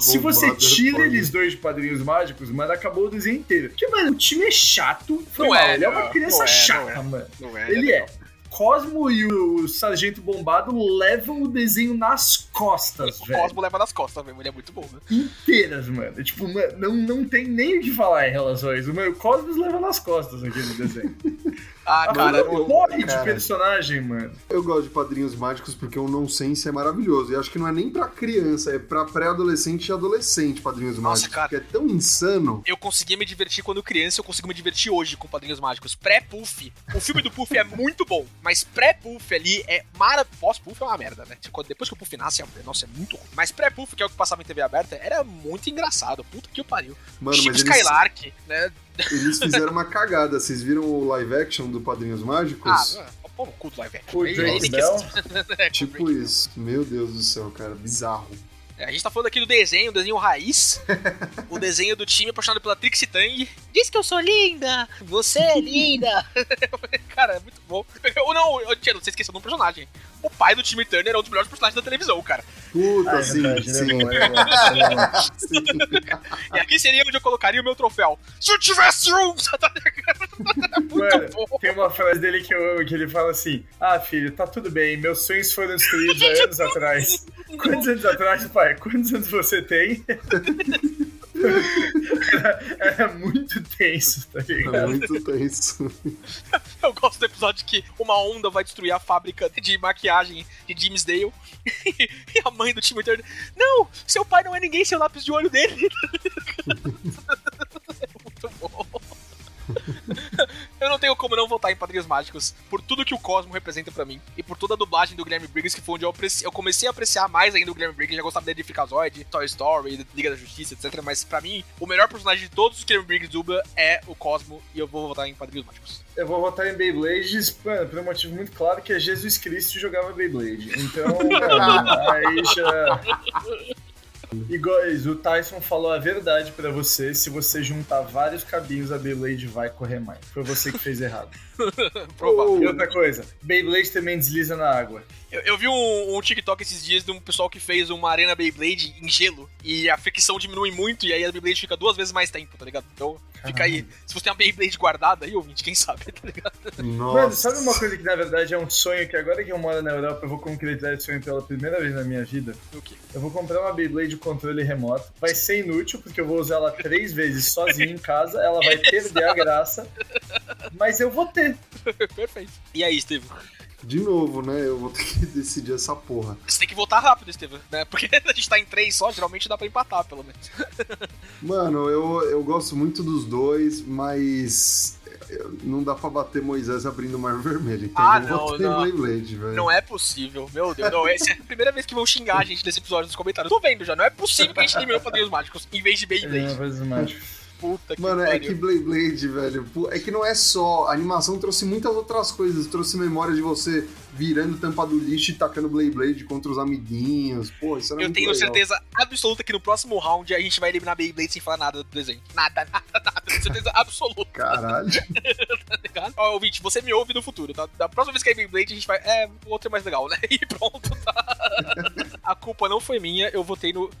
D: Se você
B: bombada,
D: tira eles dois de padrinhos mágicos, mano, acabou o desenho inteiro. Porque, mano, o time é chato. Foi
C: Não
D: mal,
C: é,
D: ele é uma criança
C: não é,
D: chata,
C: não é.
D: mano.
C: Não é,
D: Ele é. Cosmo e o Sargento Bombado levam o desenho nas costas,
C: O
D: velho.
C: Cosmo leva nas costas mesmo, ele é muito bom, né?
D: Inteiras, mano. Tipo, não, não tem nem o que falar em relação a isso. Mano, o Cosmos leva nas costas aquele desenho. (laughs)
C: Ah, cara,
B: eu-
D: morre de
B: cara.
D: personagem, mano.
B: Eu gosto de Padrinhos Mágicos porque o nonsense é maravilhoso. E acho que não é nem pra criança, é pra pré-adolescente e adolescente Padrinhos
C: Nossa,
B: Mágicos.
C: cara.
B: Porque é tão insano.
C: eu conseguia me divertir quando criança, eu consigo me divertir hoje com Padrinhos Mágicos. Pré-Puff. O filme do Puff é (laughs) muito bom, mas pré-Puff ali é maravilhoso. Pós-Puff é uma merda, né? Tipo, Depois que o Puff nasce, é- nossa, é muito ruim. Mas pré-Puff, que é o que passava em TV aberta, era muito engraçado. Puta que o pariu.
B: Mano,
C: Chip
B: mas eles,
C: Skylark, né?
B: Eles fizeram uma cagada. Vocês viram o live action do Padrinhos
C: Ah,
B: Mágicos?
C: não, pô, no cu do live action.
D: O Drake Bell?
C: É,
B: tipo isso. Meu Deus do céu, cara. Bizarro.
C: É, a gente tá falando aqui do desenho, o desenho raiz. (laughs) o desenho do time apaixonado pela Trixie Tang. Diz que eu sou linda! Você é linda! (laughs) Cara, é muito bom. Ou não, eu tinha, você esqueceu de um personagem. O pai do time Turner é um dos melhores personagens da televisão, cara.
B: Puta,
D: Ah, é
B: sim,
D: é
B: sim.
D: bom, é bom, é bom.
B: sim.
C: E aqui seria onde eu colocaria o meu troféu. Se eu tivesse um! (laughs) Tá muito
D: Mano,
C: bom.
D: tem uma frase dele que eu amo, que ele fala assim: Ah, filho, tá tudo bem, meus sonhos foram destruídos há anos atrás. Quantos anos atrás, pai? Quantos anos você tem? era, (laughs) era muito tenso, tá
B: É
D: ligado?
B: muito tenso.
C: Eu gosto do episódio que uma onda vai destruir a fábrica de maquiagem de James Dale. (laughs) e a mãe do time Turner. Não! Seu pai não é ninguém, seu lápis de olho dele. (laughs) Eu não tenho como não votar em Padrinhos Mágicos por tudo que o Cosmo representa pra mim e por toda a dublagem do Guilherme Briggs, que foi onde eu, apreci- eu comecei a apreciar mais ainda o Guilherme Briggs. Já gostava dele de Freakazoid, Toy Story, Liga da Justiça, etc. Mas pra mim, o melhor personagem de todos os que o Guilherme Briggs dubla é o Cosmo e eu vou votar em Padrinhos Mágicos.
D: Eu vou votar em Beyblades, mano, por um motivo muito claro que é Jesus Cristo jogava Beyblade. Então, (laughs) aí já. Igual o Tyson falou a verdade pra você, se você juntar vários cabinhos, a Beyblade vai correr mais. Foi você que fez errado. (laughs)
C: Provável.
D: E outra coisa, Beyblade também desliza na água.
C: Eu, eu vi um, um TikTok esses dias de um pessoal que fez uma arena Beyblade em gelo e a fricção diminui muito e aí a Beyblade fica duas vezes mais tempo, tá ligado? Então fica aí. Se você tem uma Beyblade guardada aí, ouvinte, quem sabe, tá ligado?
B: Nossa.
D: Mano, sabe uma coisa que na verdade é um sonho que agora que eu moro na Europa eu vou concretizar esse sonho pela primeira vez na minha vida?
C: O quê?
D: Eu vou comprar uma Beyblade de controle remoto. Vai ser inútil, porque eu vou usar ela três vezes sozinho em casa. Ela vai (laughs) perder a graça. Mas eu vou ter. (laughs)
C: Perfeito. E aí, Estevam?
B: De novo, né? Eu vou ter que (laughs) decidir essa porra.
C: Você tem que votar rápido, Estevam, né? Porque (laughs) a gente tá em três só, geralmente dá pra empatar, pelo menos. (laughs)
B: Mano, eu, eu gosto muito dos dois, mas não dá pra bater Moisés abrindo o Mar Vermelho. Então
C: Ah,
B: eu vou
C: não,
B: em Beyblade, velho.
C: Não é possível, meu Deus. Não, essa é a primeira vez que vão xingar a gente nesse episódio nos comentários. Tô vendo já, não é possível que a gente eliminou Padrinhos Mágicos em vez de Beyblade.
D: Coisas mágicas.
C: Puta que
B: Mano, é
C: pariu.
B: que Beyblade, velho, pô, é que não é só. A animação trouxe muitas outras coisas. Trouxe memória de você virando tampa do lixo e tacando Beyblade contra os amiguinhos. Pô, isso era
C: Eu tenho
B: legal.
C: certeza absoluta que no próximo round a gente vai eliminar Beyblade sem falar nada do desenho. Nada, nada, nada. Tenho certeza absoluta,
B: Caralho. (laughs)
C: tá ligado? Ó, ouvinte, você me ouve no futuro, tá? Da próxima vez que é Beyblade, a gente vai. É, o outro é mais legal, né? (laughs) E pronto, tá? A culpa não foi minha, eu votei no. (laughs)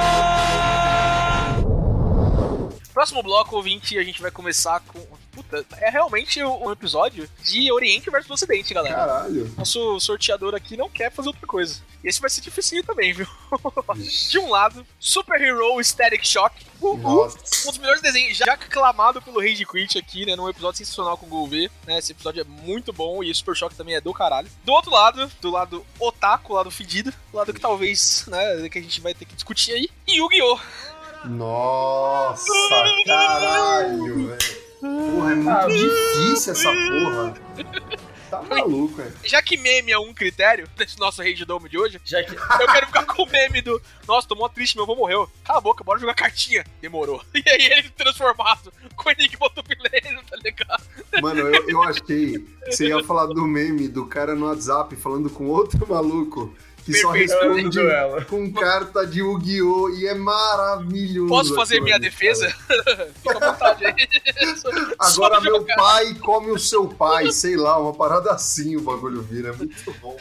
C: Próximo bloco, ouvinte, a gente vai começar com. Puta, é realmente um episódio de Oriente versus Ocidente, galera.
B: Caralho.
C: Nosso sorteador aqui não quer fazer outra coisa. E esse vai ser dificinho também, viu? De um lado, Super Hero Static Shock. Uhul.
B: Nossa.
C: Um dos melhores desenhos, já aclamado pelo Rage Quit aqui, né? Num episódio sensacional com o Gouveia, né? Esse episódio é muito bom e o Super Shock também é do caralho. Do outro lado, do lado otaku, lado fedido, lado que talvez, né, que a gente vai ter que discutir aí, Yu-Gi-Oh!
B: Nossa, caralho, velho. Porra, é muito
D: Ah,
B: difícil essa (laughs) porra. Tá maluco, velho.
C: Já que meme é um critério desse nosso Rage Dome de hoje,
D: Já que.
C: eu quero ficar com o meme do Nossa, tô mó triste, meu avô morreu. Cala a boca, bora jogar cartinha. Demorou. (laughs) E aí ele transformado com o Enigma do Vileiro, tá ligado?
B: Mano, eu, eu achei que você ia falar do meme do cara no WhatsApp falando com outro (laughs) maluco que só
C: Perfeito.
B: Responde com carta de Yu-Gi-Oh! e é maravilhoso.
C: Posso fazer minha
B: ali,
C: defesa? (laughs) Fica à vontade aí. (laughs)
B: Agora meu
C: jogar.
B: pai come o seu pai, sei lá, uma parada assim o bagulho vira. É muito bom.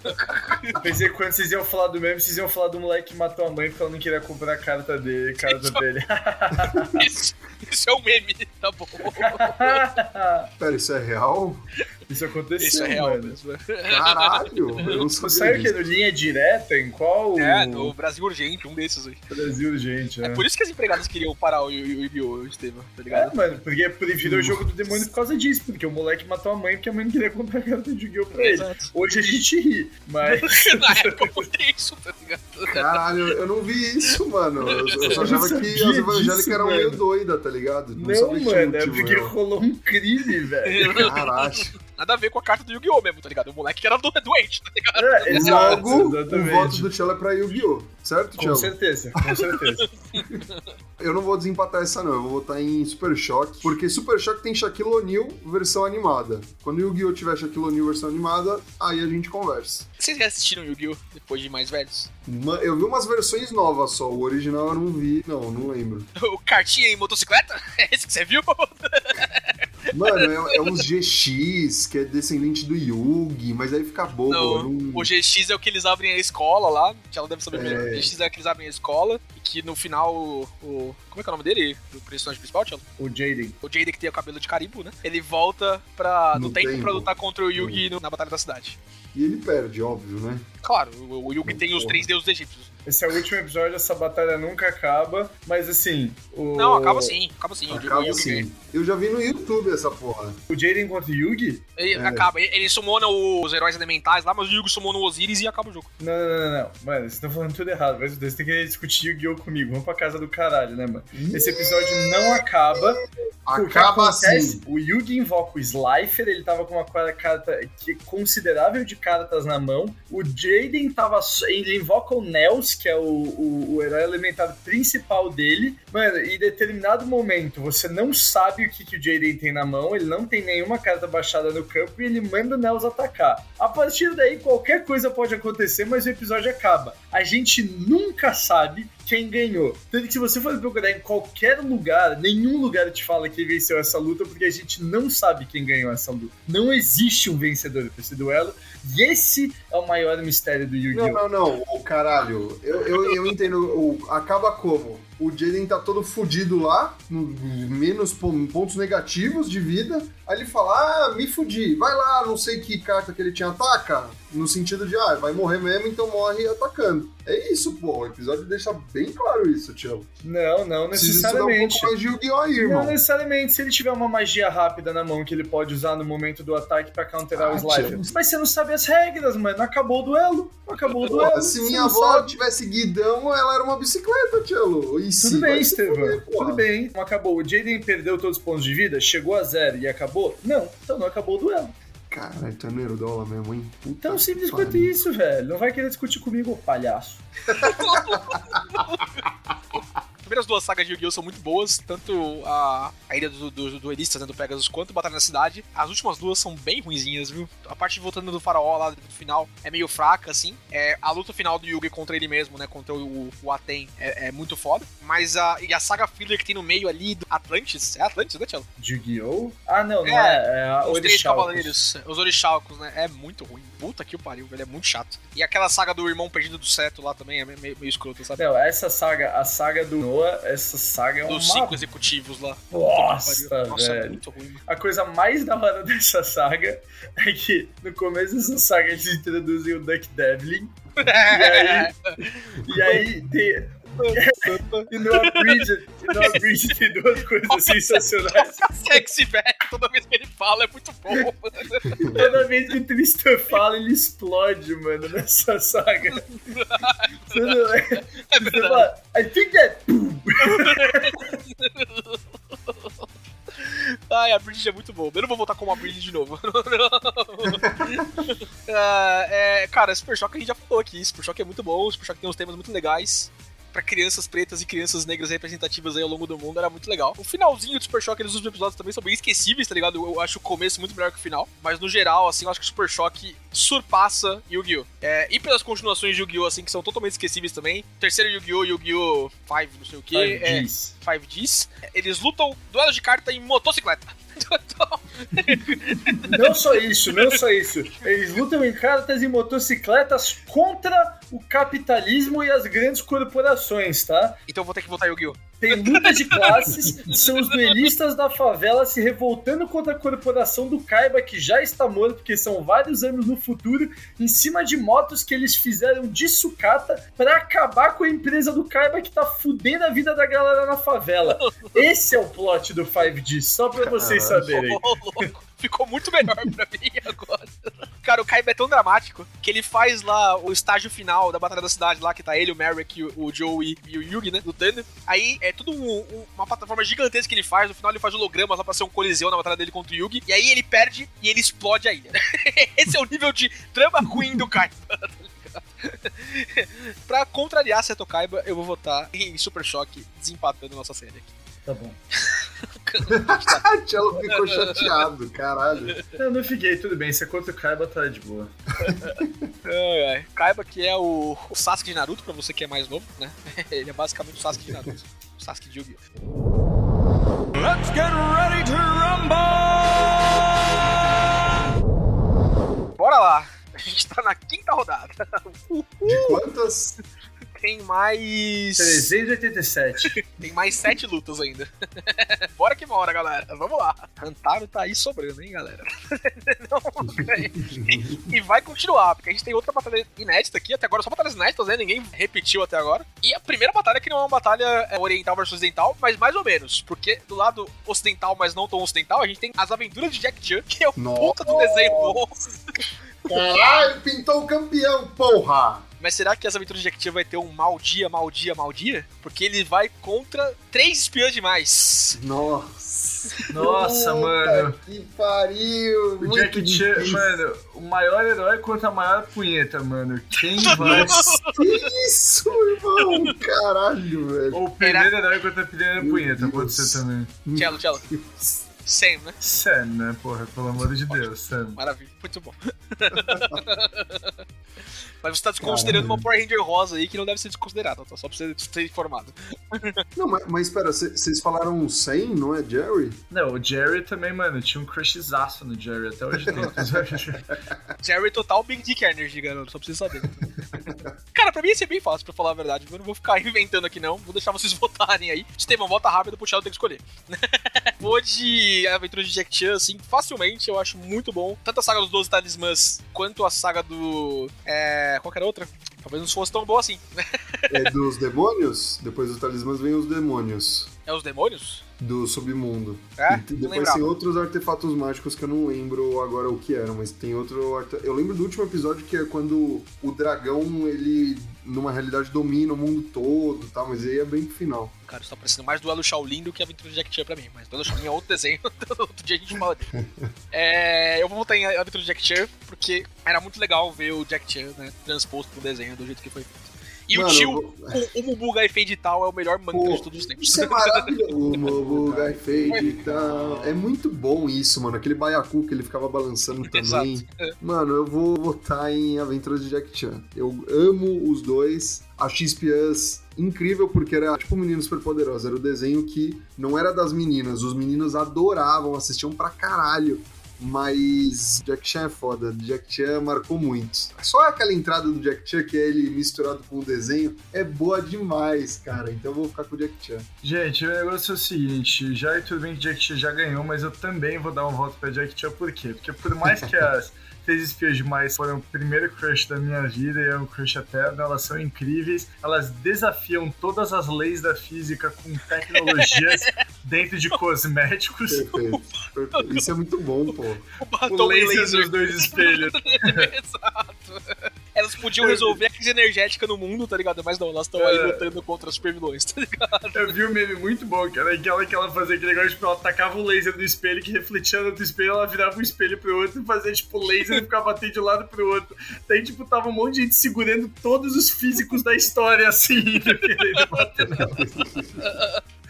B: (laughs)
D: Pensei que quando vocês iam falar do meme, vocês iam falar do moleque que matou a mãe porque ela não queria comprar a carta dele. Carta dele.
C: Isso, isso é um meme, tá bom.
B: Pera, isso é real?
D: Isso aconteceu,
C: Isso é real
D: mano.
C: mesmo.
B: Caralho, eu não
D: Você
B: sabia
D: saiu que linha direta em qual
C: É, no Brasil Urgente, um desses aí.
D: Brasil, gente,
C: É
D: né?
C: por isso que as empregadas queriam parar o Yu-Gi-Oh! Estevam, tá
D: É,
C: ligado?
D: mano, porque por virou o jogo do demônio por causa disso, porque o moleque matou a mãe porque a mãe não queria comprar a carta de Yu-Gi-Oh! pra ele.
C: Exato.
D: Hoje a gente ri, mas (laughs)
C: Na época eu botei isso, tá ligado?
B: Caralho, eu não vi isso, mano. Eu, eu só
D: não
B: achava que as evangélicas eram meio doidas, tá ligado?
D: não,
B: tinha
D: mano, é porque
B: não.
D: rolou um crime, velho.
B: Caralho.
C: Nada a ver com a carta do Yu-Gi-Oh! mesmo, tá ligado? O moleque que era do- doente, tá ligado?
D: É, exato,
B: Logo, o voto do Tchelo é pra Yu-Gi-Oh! Certo,
D: Com
B: Tchelo?
D: certeza, com certeza. (laughs)
B: Eu não vou desempatar essa, não. Eu vou votar em Super Choque, porque Super Choque tem Shaquille O'Neal versão animada. Quando Yu-Gi-Oh! tiver Shaquille O'Neal versão animada, aí a gente conversa.
C: Vocês já assistiram Yu-Gi-Oh! depois de mais velhos?
B: Eu vi umas versões novas só, o original eu não vi, não, não lembro. (laughs)
C: O cartinha em motocicleta? (laughs) É esse que você viu?
B: Mano, é, é uns GX, que é descendente do Yugi, mas aí fica bobo.
C: Não,
B: não-
C: o GX é o que eles abrem a escola lá, que ela deve saber
B: É.
C: melhor. O GX é o que eles abrem a escola e que no final o. o- como é que é o nome dele? O personagem principal, Tchelo?
D: O Jaden.
C: O Jade que tem o cabelo de carimbo, né? Ele volta pra, no,
B: No
C: tempo,
B: tempo.
C: pra lutar contra o Yugi no- na Batalha da Cidade.
B: E ele perde, óbvio, né?
C: Claro, o, o Yugi tem os três deuses egípcios.
D: Esse é o último episódio, essa batalha nunca acaba, mas assim, o...
C: Não, acaba sim, acaba sim. O
B: Acaba
C: ganha.
B: assim. Eu já vi no YouTube essa porra.
D: O Jaden contra o Yugi?
C: Ele
B: É.
C: acaba, ele, ele sumona os heróis elementais lá, mas o Yugi sumona o Osiris e acaba o jogo.
D: Não, não, não, não. Mano, vocês estão falando tudo errado. Mas vocês têm que discutir Yu-Gi-Oh! comigo. Vamos pra casa do caralho, né, mano? Esse episódio não acaba. O que
B: Acaba
D: acontece?
B: assim.
D: O Yugi invoca o Slifer, ele tava com uma carta que considerável de cartas na mão. O Jaden tava. só- Ele invoca o Nels, que é o, o, o herói elementar principal dele. Mano, em determinado momento você não sabe o que, que o Jaden tem na mão, ele não tem nenhuma carta baixada no campo e ele manda o Nels atacar. A partir daí, qualquer coisa pode acontecer, mas o episódio acaba. A gente nunca sabe quem ganhou. Tanto que se você for procurar em qualquer lugar, nenhum lugar te fala quem venceu essa luta, porque a gente não sabe quem ganhou essa luta. Não existe um vencedor pra esse duelo. E esse é o maior mistério do
B: Não,
D: Yu-Gi-Oh!
B: não, não. O caralho. Eu, eu, eu entendo. O, acaba como? O Jaden tá todo fudido lá, no- menos pon- pontos negativos de vida. Aí ele fala: Ah, me fudi. Vai lá, não sei que carta que ele tinha, ataca. No sentido de, ah, vai morrer mesmo, então morre atacando. É isso, pô. O episódio deixa bem claro isso, tio.
D: Não, não
B: Precisa um
D: necessariamente.
B: pouco mais de Yu-Gi-Oh! aí,
D: Não
B: irmão.
D: necessariamente, se ele tiver uma magia rápida na mão que ele pode usar no momento do ataque pra counterar
B: Ah,
D: o Slifer. Mas você não sabe as regras, mano. Acabou o duelo. Acabou o duelo.
B: Porra, se
D: você
B: minha
D: não
B: avó
D: sabe.
B: tivesse guidão, ela era uma bicicleta, tio. Se
D: Tudo bem, Estevam. Tudo bem. Não acabou. O Jaden perdeu todos os pontos de vida, chegou a zero e acabou? Não. Então não acabou o duelo.
B: Caralho, tu é nerdola mesmo, hein? Puta
D: Tão simples quanto isso, velho. Não vai querer discutir comigo, palhaço. (laughs)
C: As primeiras duas sagas de Yu-Gi-Oh! são muito boas, tanto a, a Ilha do, do, do Duelistas, né, do Pegasus, quanto Batalha na Cidade. As últimas duas são bem ruinzinhas, viu? A parte voltando do faraó lá do final é meio fraca, assim. É, a luta final do Yugi contra ele mesmo, né, contra o, o Aten, é, é muito foda. Mas a, e a saga filler que tem no meio ali do Atlantis, é Atlantis, né, Tchelo?
D: Yu-Gi-Oh? Ah, não, não
C: É,
D: é. É,
C: Os três cavaleiros, os orixalcos, né? É muito ruim. Puta que o pariu, velho. É muito chato. E aquela saga do irmão perdido do Seto lá também é meio, meio escroto, sabe?
D: Não, essa saga, a saga do Noah, essa saga é uma
C: Dos cinco executivos lá. Nossa, é
D: velho.
C: muito ruim.
D: A coisa mais da hora (laughs) dessa saga é que no começo dessa saga eles introduzem o Duck Devlin. (laughs) E aí, e aí tem. E no Abridged, e no Abridged tem duas coisas sensacionais. (laughs)
C: Sexy velho, toda vez que ele fala é muito bom.
D: Toda vez que o Tristan fala, ele explode, mano, nessa saga. Você não-
C: É verdade.
D: fala, I think that.
C: Ai, a Bridge é muito bom. Eu não vou voltar como a Bridge de novo. (laughs) Ah, é, cara, Super Shock a gente já falou aqui. Super Shock é muito bom. Super Shock tem uns temas muito legais. Pra crianças pretas e crianças negras representativas aí ao longo do mundo era muito legal. O finalzinho do Super Shock, eles os episódios também são bem esquecíveis, tá ligado? Eu acho o começo muito melhor que o final. Mas no geral, assim, eu acho que o Super Shock surpassa Yu-Gi-Oh! É, e pelas continuações de Yu-Gi-Oh! assim, que são totalmente esquecíveis também. Terceiro Yu-Gi-Oh! Yu-Gi-Oh! 5, não sei o que. É,
D: 5Gs.
C: 5Gs. Eles lutam duelo de carta em motocicleta.
D: Não só isso, não só isso. Eles lutam em cartas e motocicletas contra o capitalismo e as grandes corporações, tá?
C: então vou ter que voltar Yu-Gi-Oh!
D: Tem (laughs) luta de classes, são os duelistas da favela se revoltando contra a corporação do Kaiba, que já está morto, porque são vários anos no futuro, em cima de motos que eles fizeram de sucata para acabar com a empresa do Kaiba que tá fudendo a vida da galera na favela. (laughs) Esse é o plot do 5G, só pra vocês saberem.
C: Ficou muito melhor pra mim agora. Cara, o Kaiba é tão dramático que ele faz lá o estágio final da Batalha da Cidade lá, que tá ele, o Merrick, o, o Joey e o Yugi, né? Lutando. Aí é tudo um- um- uma plataforma gigantesca que ele faz. No final ele faz hologramas lá pra ser um coliseu na batalha dele contra o Yugi. E aí ele perde e ele explode a ilha. (laughs) Esse é o nível de drama ruim do Kaiba. tá pra contrariar Seto Kaiba, eu vou votar em Super Choque, desempatando nossa série aqui.
D: Tá bom. (laughs)
B: A Cello ficou chateado, caralho.
D: Eu não fiquei, tudo bem. Se é contra o Kaiba, tá de boa. (laughs)
C: Ai, ai. Kaiba, que é o, o Sasuke de Naruto, pra você que é mais novo, né? (laughs) Ele é basicamente o Sasuke de Naruto. O Sasuke de Yu-Gi-Oh!
A: Let's get ready to rumble!
C: Bora lá! A gente tá na quinta rodada.
B: De quantas?
C: Tem mais.
D: 387. (laughs)
C: Tem mais sete lutas ainda. (laughs) bora que bora, galera. Vamos lá. Rantaro tá aí sobrando, hein, galera? (laughs) Não, e vai continuar, porque a gente tem outra batalha inédita aqui. Até agora só batalhas inéditas, né? Ninguém repetiu até agora. E a primeira batalha que não é uma batalha é, oriental versus ocidental, mas mais ou menos. Porque do lado ocidental, mas não tão ocidental, a gente tem as aventuras de Jack Chan, que é o
B: Nossa.
C: puta do desenho.
B: Caralho, pintou o campeão, porra!
C: Mas será que as aventuras de Jack Chan vai ter um mal dia, mal dia, mal dia? Porque ele vai contra três espiãs demais.
B: Nossa.
D: Nossa, mano.
B: Que pariu!
D: O Jack Chan, mano, o maior herói contra a maior punheta, mano. Quem (laughs) vai?
B: Que isso, irmão? Caralho, velho.
D: Ou o primeiro herói contra a primeira punheta, pode ser também.
C: Tchelo, Tchelo. Sam, né?
D: Sam, né, porra? Pelo amor de Deus, Sam.
C: Maravilha, muito bom. (laughs) Mas você tá desconsiderando uma Power Ranger rosa aí que não deve ser desconsiderada, tá? Só pra você ter informado.
B: Não, mas, mas espera, vocês falaram 100, não é Jerry?
D: Não, o Jerry também, mano, tinha um crushzaço no Jerry, até hoje tem. (laughs)
C: Jerry total Big Dick Energy, garoto, só pra vocês saberem. Cara, pra mim ia ser bem fácil, pra falar a verdade. Eu não vou ficar (laughs) inventando aqui, não. Vou deixar vocês votarem aí. Estevão, volta rápido, pro Thiago tem que escolher. Vou de Aventura de Jack Chan, assim, facilmente. Eu acho muito bom. Tanto a saga dos 12 Talismãs, quanto a saga do... É... Qual que era a outra? Talvez não fosse tão boa assim. (laughs)
B: É dos demônios? Depois dos talismãs vem os demônios.
C: É os demônios?
B: Do submundo.
C: É?
B: E depois tem outros artefatos mágicos que eu não lembro agora o que eram, mas tem outro. arte- Eu lembro do último episódio que é quando o dragão, ele, numa realidade, domina o mundo todo e tal, mas aí é bem pro final.
C: Cara, isso tá parecendo mais duelo Shaolin do que Aventura de Jack Chan pra mim. Mas duelo Shaolin é outro desenho. (laughs) outro dia a gente fala dele. (laughs) É, eu vou voltar em Aventura de Jack Chan, porque era muito legal ver o Jack Chan, né, transposto pro desenho do jeito que foi feito. E
B: Mano,
C: o tio, o Bubu Gai Fade tal, é o melhor mantra
B: Pô,
C: de todos os tempos.
B: Isso é (laughs) maravilhoso. o Mobu Gai Fade e tal. É muito bom isso, mano. Aquele baiacu que ele ficava balançando (laughs) também.
C: Exato.
B: Mano, eu vou votar em Aventuras de Jack Chan. Eu amo os dois. A X-Pias incrível porque era tipo um menino super poderoso. Era o desenho que não era das meninas. Os meninos adoravam, assistiam pra caralho. Mas Jack Chan é foda. Jack Chan marcou muito. Só aquela entrada do Jack Chan, que é ele misturado com o desenho, é boa demais, cara. Então eu vou ficar com o Jack Chan.
D: Gente, o negócio é o seguinte, já tudo bem que Jack Chan já ganhou, mas eu também vou dar um voto pra Jack Chan, por quê? Porque por mais que as (laughs) Três Espias Demais foram o primeiro crush da minha vida e é um crush eterno, elas são incríveis, elas desafiam todas as leis da física com tecnologias (laughs) dentro de cosméticos.
B: Perfeito. Perfeito. Isso é muito bom, pô.
C: O
D: O laser
C: laser.
D: dos dois espelhos. (laughs)
C: Exato. Elas podiam resolver a crise energética no mundo, tá ligado? Mas não, elas estão aí
D: É.
C: lutando contra os super vilões, tá ligado?
D: Eu vi um meme muito bom, cara. Aquela que ela fazia aquele negócio, tipo, ela tacava um laser no espelho que refletia no outro espelho, ela virava um espelho pro outro e fazia, tipo, laser e ficava batendo de um lado pro outro. Daí, tipo, tava um monte de gente segurando todos os físicos da história, assim, querendo bater nela.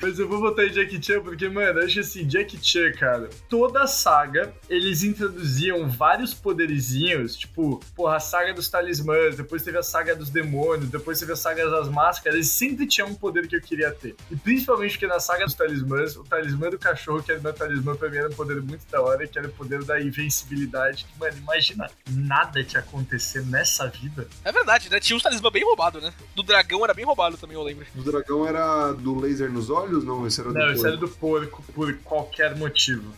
D: Mas eu vou botar em Jack Chan porque, mano, eu acho assim, Jack Chan, cara, toda a saga, eles introduziam vários poderizinhos, tipo, porra, a saga dos talismãs, depois teve a saga dos demônios, depois teve a saga das máscaras, eles sempre tinham um poder que eu queria ter. E principalmente porque na saga dos talismãs, o talismã do cachorro, que era meu talismã, pra mim era um poder muito da hora, que era o poder da invencibilidade. Que, mano, imagina nada te acontecer nessa vida.
C: É verdade, né? Tinha uns talismã bem roubado, né? Do dragão era bem roubado também, eu lembro.
B: O dragão era do laser nos olhos? Não, esse era do
D: Não,
B: porco.
D: isso era do porco por qualquer motivo.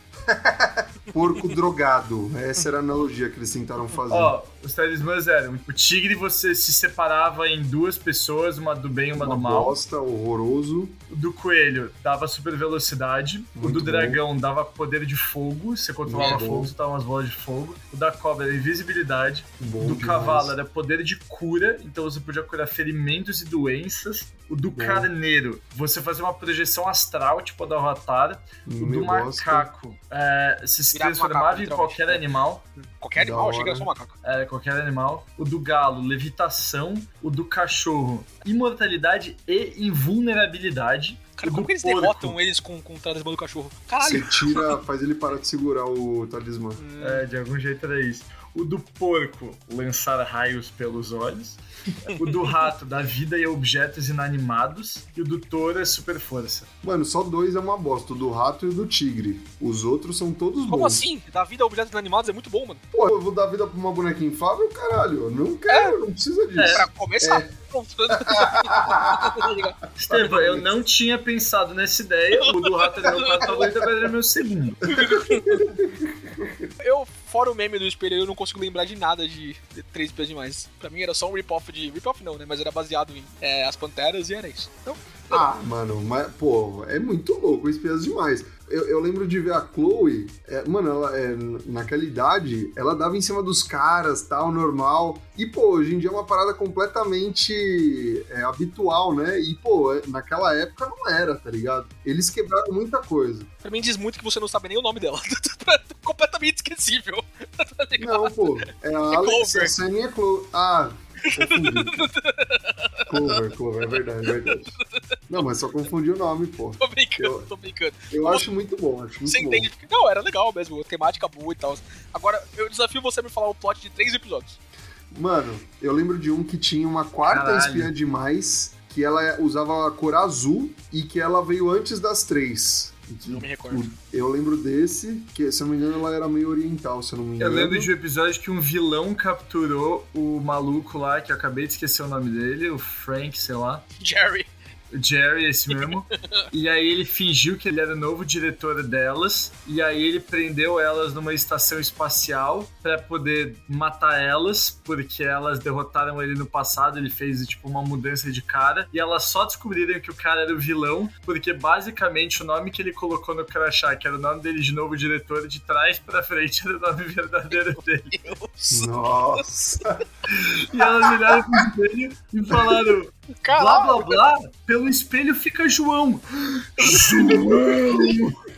B: Porco drogado. Essa era a analogia que eles tentaram fazer.
D: Ó, os talismãs eram: o tigre você se separava em duas pessoas, uma do bem e uma,
B: Uma
D: do mal.
B: bosta, horroroso.
D: O do coelho dava super velocidade. o
B: Muito
D: do
B: bom.
D: dragão dava poder de fogo. Você controlava
B: Muito bom.
D: fogo, você dava umas bolas de fogo. O da cobra era invisibilidade.
B: Bom
D: O do
B: demais.
D: cavalo era poder de cura, então você podia curar ferimentos e doenças. O do
B: Bom.
D: carneiro, você fazia uma projeção astral, tipo a do Avatar. O do
B: bosta.
D: É, se transformava
C: macaco,
D: em qualquer animal.
C: Qualquer animal, achei que era só um macaco.
D: É, qualquer animal. O do galo, levitação. O do cachorro, imortalidade e invulnerabilidade.
C: Cara, como que eles
D: porco,
C: derrotam eles com, com o talismã do cachorro? Caralho!
B: Você tira, faz ele parar de segurar o talismã.
D: É, de algum jeito era isso. O do porco, lançar raios pelos olhos. O do rato, dar vida e objetos inanimados. E o do touro é super força.
B: Mano, só dois é uma bosta, o do rato e o do tigre. Os outros são todos
C: Como
B: bons.
C: assim? Dar vida a objetos inanimados é muito bom, mano.
B: Pô, eu vou dar vida pra uma bonequinha inflável? Caralho, eu não quero, não precisa disso.
C: Pra começar.
B: É. (laughs)
D: Estevam, eu não tinha pensado nessa ideia. O do rato era meu quarto favorito, agora era meu segundo. (laughs)
C: eu, fora o meme do espelho, eu não consigo lembrar de nada de, de Três Espiãs Demais. Pra mim era só um rip-off de... Rip-off não, né? Mas era baseado em é, As Panteras e era isso. Então,
B: Ah, mano, mas, pô, é muito louco, espias demais. Eu, eu lembro de ver a Chloe, é, mano, ela, é, naquela idade, ela dava em cima dos caras, tal, normal. E, pô, hoje em dia é uma parada completamente é, habitual, né? E, pô, é, naquela época não era, tá ligado? Eles quebraram muita coisa.
C: pra mim diz muito que você não sabe nem o nome dela. (laughs) Completamente esquecível. (laughs) Tá?
B: Não, pô, é a Alex,
C: Clover.
B: a Sam e a Chloe. Ah, confundi. (laughs) Clover, Clover, é verdade, é verdade. Não, mas só confundi o nome, pô.
C: Tô brincando,
B: Eu-
C: tô brincando.
B: Eu acho muito bom, acho muito
C: Você
B: bom.
C: entende? Não, era legal mesmo, temática boa e tal. Agora, eu desafio você a me falar o plot de três episódios.
B: Mano, eu lembro de um que tinha uma quarta
D: Caralho.
B: espiã demais, que ela usava a cor azul e que ela veio antes das três.
C: Não me recordo.
B: Eu lembro desse, que se eu não me engano ela era meio oriental, se eu não me
D: Eu
B: engano.
D: lembro de um episódio que um vilão capturou o maluco lá, que eu acabei de esquecer o nome dele, o Frank, sei lá.
C: Jerry.
D: O Jerry, esse mesmo. (laughs) e aí ele fingiu que ele era o novo diretor delas. E aí ele prendeu elas numa estação espacial pra poder matar elas, porque elas derrotaram ele no passado. Ele fez tipo uma mudança de cara. E elas só descobriram que o cara era o vilão, porque basicamente o nome que ele colocou no crachá, que era o nome dele de novo diretor, de trás pra frente era o nome verdadeiro dele.
B: Nossa! (laughs)
D: E elas olharam pro espelho e falaram:
C: Caralho.
D: blá blá, pelo espelho fica João. João! (laughs)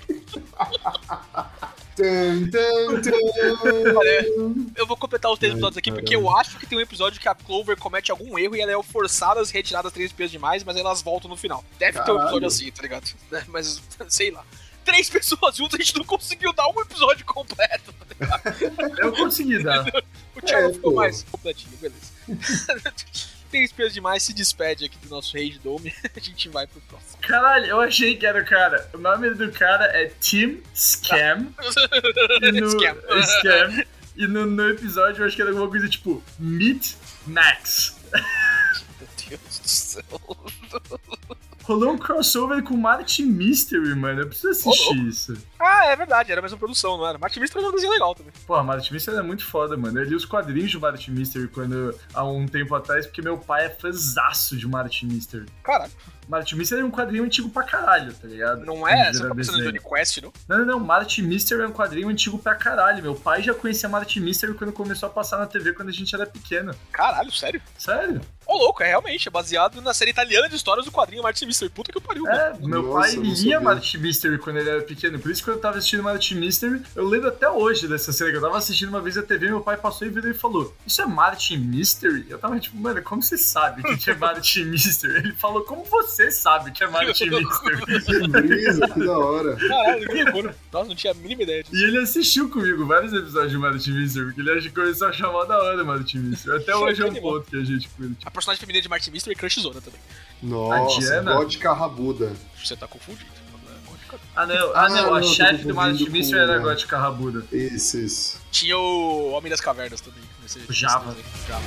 B: Tum, tum, tum.
C: Olha, Eu vou completar os três episódios aqui,
B: caralho.
C: porque eu acho que tem um episódio que a Clover comete algum erro e ela é forçada a se retirar das três espiãs demais, mas elas voltam no final. Deve ter um
B: Caralho.
C: episódio assim, tá ligado? Né, (laughs) Mas, sei lá. Três (laughs) pessoas juntas, a gente não conseguiu dar um episódio completo. tá ligado?
D: Eu consegui dar.
C: O Thiago
B: É,
C: ficou
B: pô.
C: mais completinho, beleza. Três espiãs demais se despede aqui do nosso Rage Dome. (laughs) A gente vai pro próximo.
D: Caralho, eu achei que era o cara. O nome do cara é Tim Scam. E no,
C: Scam.
D: Scam. E no, no episódio eu acho que era alguma coisa tipo Meet Max.
C: Meu Deus do céu.
D: Rolou um crossover com Martin Mystery, mano. Eu preciso assistir
C: louco.
D: isso.
C: Ah, é verdade, era a mesma produção, não era? Martin Mystery é um desenho legal também.
D: Pô, Martin Mystery é muito foda, mano. Eu li os quadrinhos de Martin Mystery quando, há um tempo atrás, porque meu pai é fãzaço de Martin Mystery.
C: Caralho,
D: Martin Mystery é um quadrinho antigo pra caralho, tá ligado?
C: não é? Você tá pensando
D: desenho.
C: Johnny Quest, não?
D: Não, não, não. Martin Mystery é um quadrinho antigo pra caralho. Meu pai já conhecia Martin Mystery quando começou a passar na TV quando a gente era pequeno.
C: Caralho, sério?
D: Sério?
C: Ô, louco, é realmente, é baseado na série italiana de histórias do quadrinho Martin Mystery. Puta que pariu, mano.
D: É, meu
B: Nossa,
D: pai lia. Martin Mystery quando ele era pequeno, por isso que eu tava assistindo Martin Mystery, eu lembro até hoje dessa série, que eu tava assistindo uma vez a TV, meu pai passou e virou e falou, isso é Martin Mystery? Eu tava tipo, mano, como você sabe que é Martin Mystery? Ele falou, como você sabe que é Martin (laughs) Mystery?
B: Que brisa, que da hora.
C: Caralho, que loucura. Nossa, não tinha a mínima ideia disso.
D: E ele assistiu comigo vários episódios de Martin Mystery, porque ele começou a chamar da hora Martin Mystery. Até hoje é um ponto que a gente curte.
C: A personagem feminina de Martin Mystery é Crushzona também.
B: Nossa,
D: Diana?
B: vodka rabuda.
C: Você tá confundido. É Gótica.
D: Ah, não,
B: Ah,
D: ah, não,
B: não,
D: a chefe do Martin Mystery
B: com-
D: era a Gótica Rabuda.
B: Isso, isso.
C: Tinha o Homem das Cavernas também.
D: Java.
C: Java.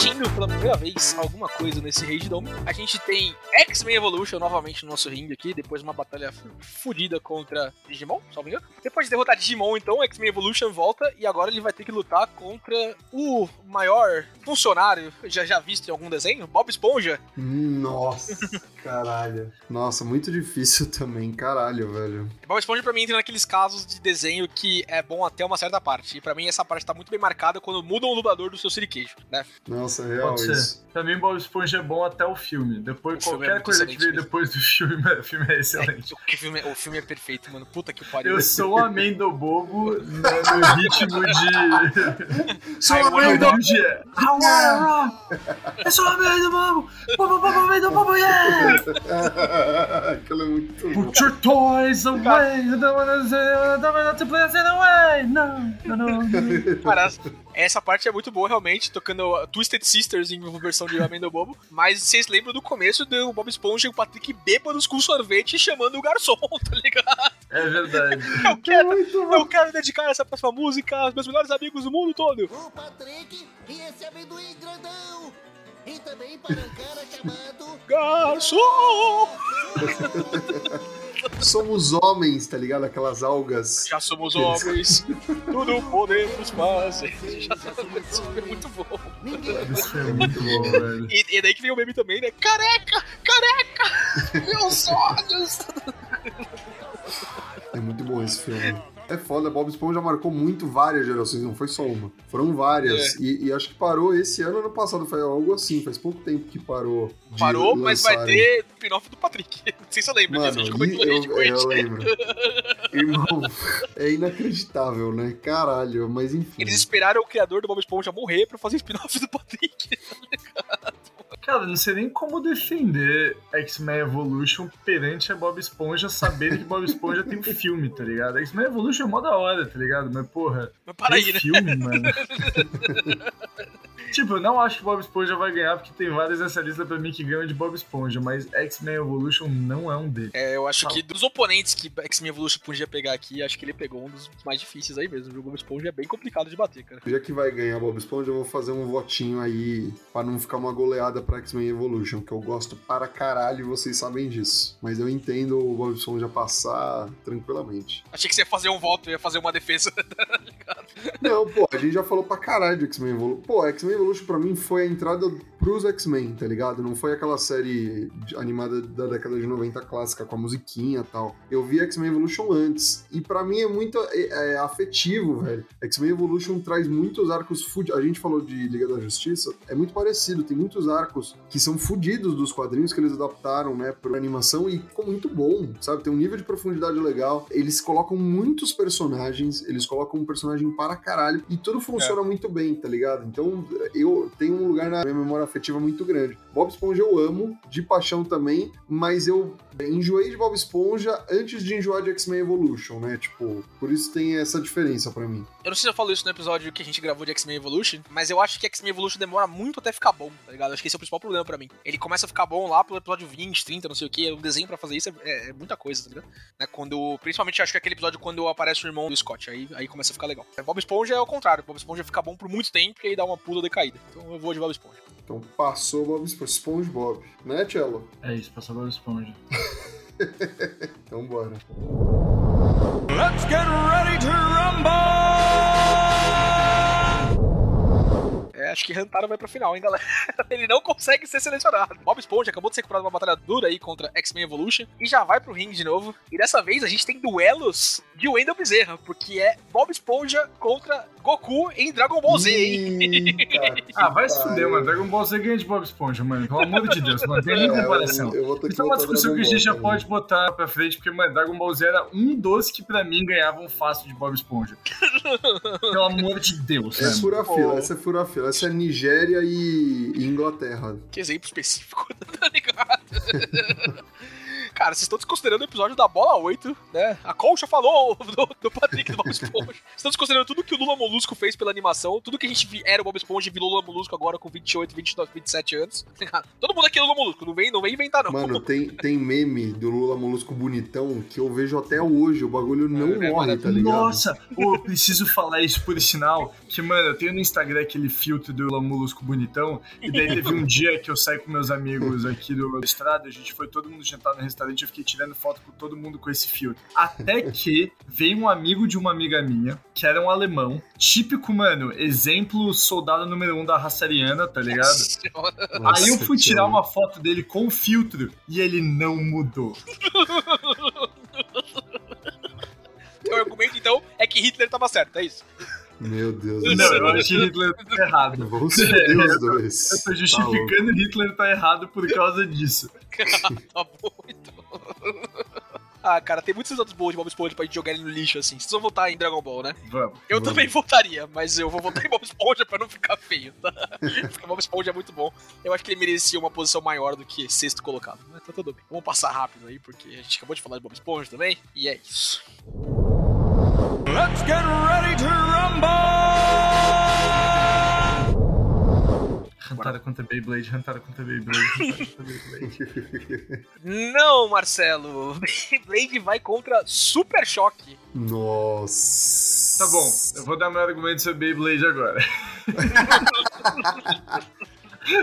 C: Repetindo pela primeira vez alguma coisa nesse Rage Dome, a gente tem X-Men Evolution novamente no nosso ringue aqui, depois de uma batalha fodida contra Digimon, só me engano. Depois de derrotar Digimon, então, X-Men Evolution volta e agora ele vai ter que lutar contra o maior funcionário já, já visto em algum desenho, Bob Esponja.
B: Nossa, (laughs) caralho. Nossa, muito difícil também, caralho, velho.
C: Bob Esponja pra mim entra naqueles casos de desenho que é bom até uma certa parte. E pra mim essa parte tá muito bem marcada quando mudam o dublador do seu siriqueijo, né?
B: Nossa, real
D: Pode ser.
B: isso.
D: Pra mim, Bob Esponja é bom até o filme. Depois,
C: O filme é
D: qualquer coisa que veio depois do (laughs) filme, o filme é excelente.
C: O, que filme, o filme é perfeito, mano. Puta que pariu.
D: Eu sou um amendo bobo no, no ritmo de. (laughs)
C: Sou um
D: amendo bobo. I wanna rock! Eu sou um amendo bobo! Bobo, bobo, amendo bobo, yeah! (laughs)
B: Aquilo é muito bom.
D: Put your toys away! I don't wanna say, I don't wanna to play away! Não, não, não.
C: Cara, essa parte é muito boa, realmente, tocando uh, Twisted Sisters em versão de Amendo Bobo. Mas vocês lembram do começo do Bob Esponja e o Patrick bêbados com sorvete chamando o garçom, (laughs) tá ligado?
D: É verdade. (laughs)
C: Eu quero, eu quero dedicar essa próxima música aos meus melhores amigos do mundo todo.
E: o Patrick e esse amendoim grandão. E também para um cara chamado.
C: Garçom! (laughs)
B: Somos homens, tá ligado? Aquelas algas.
C: Já somos homens, (laughs) tudo podemos fazer. Já somos, isso é muito bom.
D: Isso é muito bom, velho.
C: E, e daí que vem o meme também, né? Careca! Careca! (laughs) Meus olhos!
B: É muito bom esse filme. É foda, Bob Esponja marcou muito várias gerações, não foi só uma. Foram várias.
C: É.
B: E, e acho que parou esse ano, ano passado, foi algo assim, faz pouco tempo que parou.
C: Parou, mas vai ter spin-off do Patrick. (laughs) Não sei se você lembra
B: Mano,
C: disso, a gente comentou
B: eu,
C: Rage
B: eu
C: Quit.
B: lembro. (laughs) Irmão, é inacreditável, né? Caralho, mas enfim.
C: Eles esperaram o criador do Bob Esponja morrer pra fazer spin-off do Patrick. (laughs)
D: Cara, não sei nem como defender X-Men Evolution perante a Bob Esponja, sabendo que Bob Esponja tem um (laughs) filme, tá ligado? X-Men Evolution é mó da hora, tá ligado? Mas, porra,
C: Mas para
D: tem
C: aí, né?
D: filme, mano. (laughs) tipo, eu não acho que Bob Esponja vai ganhar, porque tem vários nessa lista pra mim que ganham de Bob Esponja, mas X-Men Evolution não é um deles.
C: É, eu acho que dos oponentes que X-Men Evolution podia pegar aqui, acho que ele pegou um dos mais difíceis aí mesmo. O Bob Esponja é bem complicado de bater, cara.
B: Já que vai ganhar Bob Esponja, eu vou fazer um votinho aí pra não ficar uma goleada pra X-Men Evolution, que eu gosto para caralho e vocês sabem disso. Mas eu entendo o Bob Esponja passar tranquilamente.
C: Achei que você ia fazer um voto, ia fazer uma defesa. (laughs)
B: Não, pô, a gente já falou pra caralho de X-Men Evolution. Pô, X-Men Evolution pra mim foi a entrada pros X-Men, tá ligado? Não foi aquela série animada da década de 90 clássica com a musiquinha e tal. Eu vi X-Men Evolution antes. E pra mim é muito é, é afetivo, velho. X-Men Evolution traz muitos arcos fudidos. A gente falou de Liga da Justiça, é muito parecido. Tem muitos arcos que são fudidos dos quadrinhos que eles adaptaram, né, pra animação e ficou muito bom, sabe? Tem um nível de profundidade legal. Eles colocam muitos personagens, eles colocam um personagem para caralho e tudo funciona muito bem, tá ligado? Então eu tenho um lugar na minha memória afetiva muito grande. Bob Esponja eu amo, de paixão também, mas eu enjoei de Bob Esponja antes de enjoar de X-Men Evolution, né? Tipo, por isso tem essa diferença pra mim.
C: Eu não sei se eu falo isso no episódio que a gente gravou de X-Men Evolution, mas eu acho que X-Men Evolution demora muito até ficar bom, tá ligado? Acho que esse é o principal problema pra mim. Ele começa a ficar bom lá pelo episódio 20, 30, não sei o que. O desenho pra fazer isso é, é- é muita coisa, tá ligado? Né, Quando, principalmente acho que é aquele episódio quando aparece o irmão do Scott, aí, aí começa a ficar legal. Bob Esponja é o contrário, Bob Esponja fica bom por muito tempo e aí dá uma puta decaída. Então eu vou de Bob Esponja.
B: Então passou Bob Esponja, SpongeBob, né, Cello?
D: É isso, passou Bob Esponja. (laughs) (laughs)
B: Então bora.
A: Let's get ready to rumble!
C: É, acho que Rantaro vai pra final, hein, galera? (laughs) Ele não consegue ser selecionado. Bob Esponja acabou de ser comprado uma batalha dura aí contra X-Men Evolution e já vai pro ringue de novo. E dessa vez a gente tem duelos de Wendell Bezerra, porque é Bob Esponja contra Goku em Dragon Ball Z, hein? (laughs)
D: Ah, vai se fuder, mano. Dragon Ball Z ganha de Bob Esponja, mano. Pelo amor de Deus, não tem nem (laughs)
B: É,
D: comparação.
B: eu, eu
D: Isso é uma discussão que a gente já pode botar pra frente, porque, mano, Dragon Ball Z era um dos que pra mim ganhavam fácil de Bob Esponja. Pelo amor de Deus,
B: É
D: né?
B: fura-fila,
C: Pô.
B: essa é fura-fila. Essa Nigéria e, e Inglaterra.
C: Que exemplo específico, (laughs) tá ligado? (laughs) Cara, vocês estão desconsiderando o episódio da bola 8, né? A Concha falou (laughs) do, do Patrick do Bob Esponja. (laughs) Vocês estão desconsiderando tudo que o Lula Molusco fez pela animação, tudo que a gente vi- era o Bob Esponja e virou Lula Molusco agora com 28, 29, 27 anos. (laughs) Todo mundo aqui é Lula Molusco, não vem, não vem inventar, não.
B: Mano, tem, tem meme do Lula Molusco bonitão que eu vejo até hoje. O bagulho não
C: É,
B: morre,
C: é,
B: tá ligado?
D: Nossa, pô, eu preciso falar isso por sinal, que, mano, eu tenho no Instagram aquele filtro do Lamulusco bonitão, e daí teve um dia que eu saí com meus amigos aqui do estrado, a gente foi todo mundo jantar no restaurante, eu fiquei tirando foto com todo mundo com esse filtro. Até que veio um amigo de uma amiga minha, que era um alemão, típico, mano, exemplo soldado número um da raça ariana, tá ligado?
B: Nossa,
D: Aí eu fui tirar uma foto dele com o filtro e ele não mudou.
C: O argumento, então, é que Hitler tava certo, é isso.
B: Meu Deus do
D: Não,
B: céu.
D: eu acho que Hitler tá errado. (laughs)
B: Vamos os dois.
D: Eu tô
B: Tá
D: justificando Hitler tá errado por causa disso. (laughs)
C: tá bom. Ah, cara, tem muitos outros boas de Bob Esponja pra gente jogar ele no lixo, assim. Vocês vão votar em Dragon Ball, né?
D: Vamos.
C: Eu
B: Vamos.
C: também (laughs) votaria, mas eu vou votar em Bob Esponja pra não ficar feio, tá? (laughs) Porque Bob Esponja é muito bom. Eu acho que ele merecia uma posição maior do que sexto colocado. Mas tá tudo bem. Vamos passar rápido aí, porque a gente acabou de falar de Bob Esponja também. E é isso.
A: Let's get ready to rumble!
D: Hantara contra Beyblade, Hantara contra Beyblade, (laughs) Hantara contra Beyblade.
C: Não, Marcelo. (laughs) Blade vai contra Super Choque.
B: Nossa.
D: Tá bom, eu vou dar meu argumento sobre Beyblade agora. (laughs)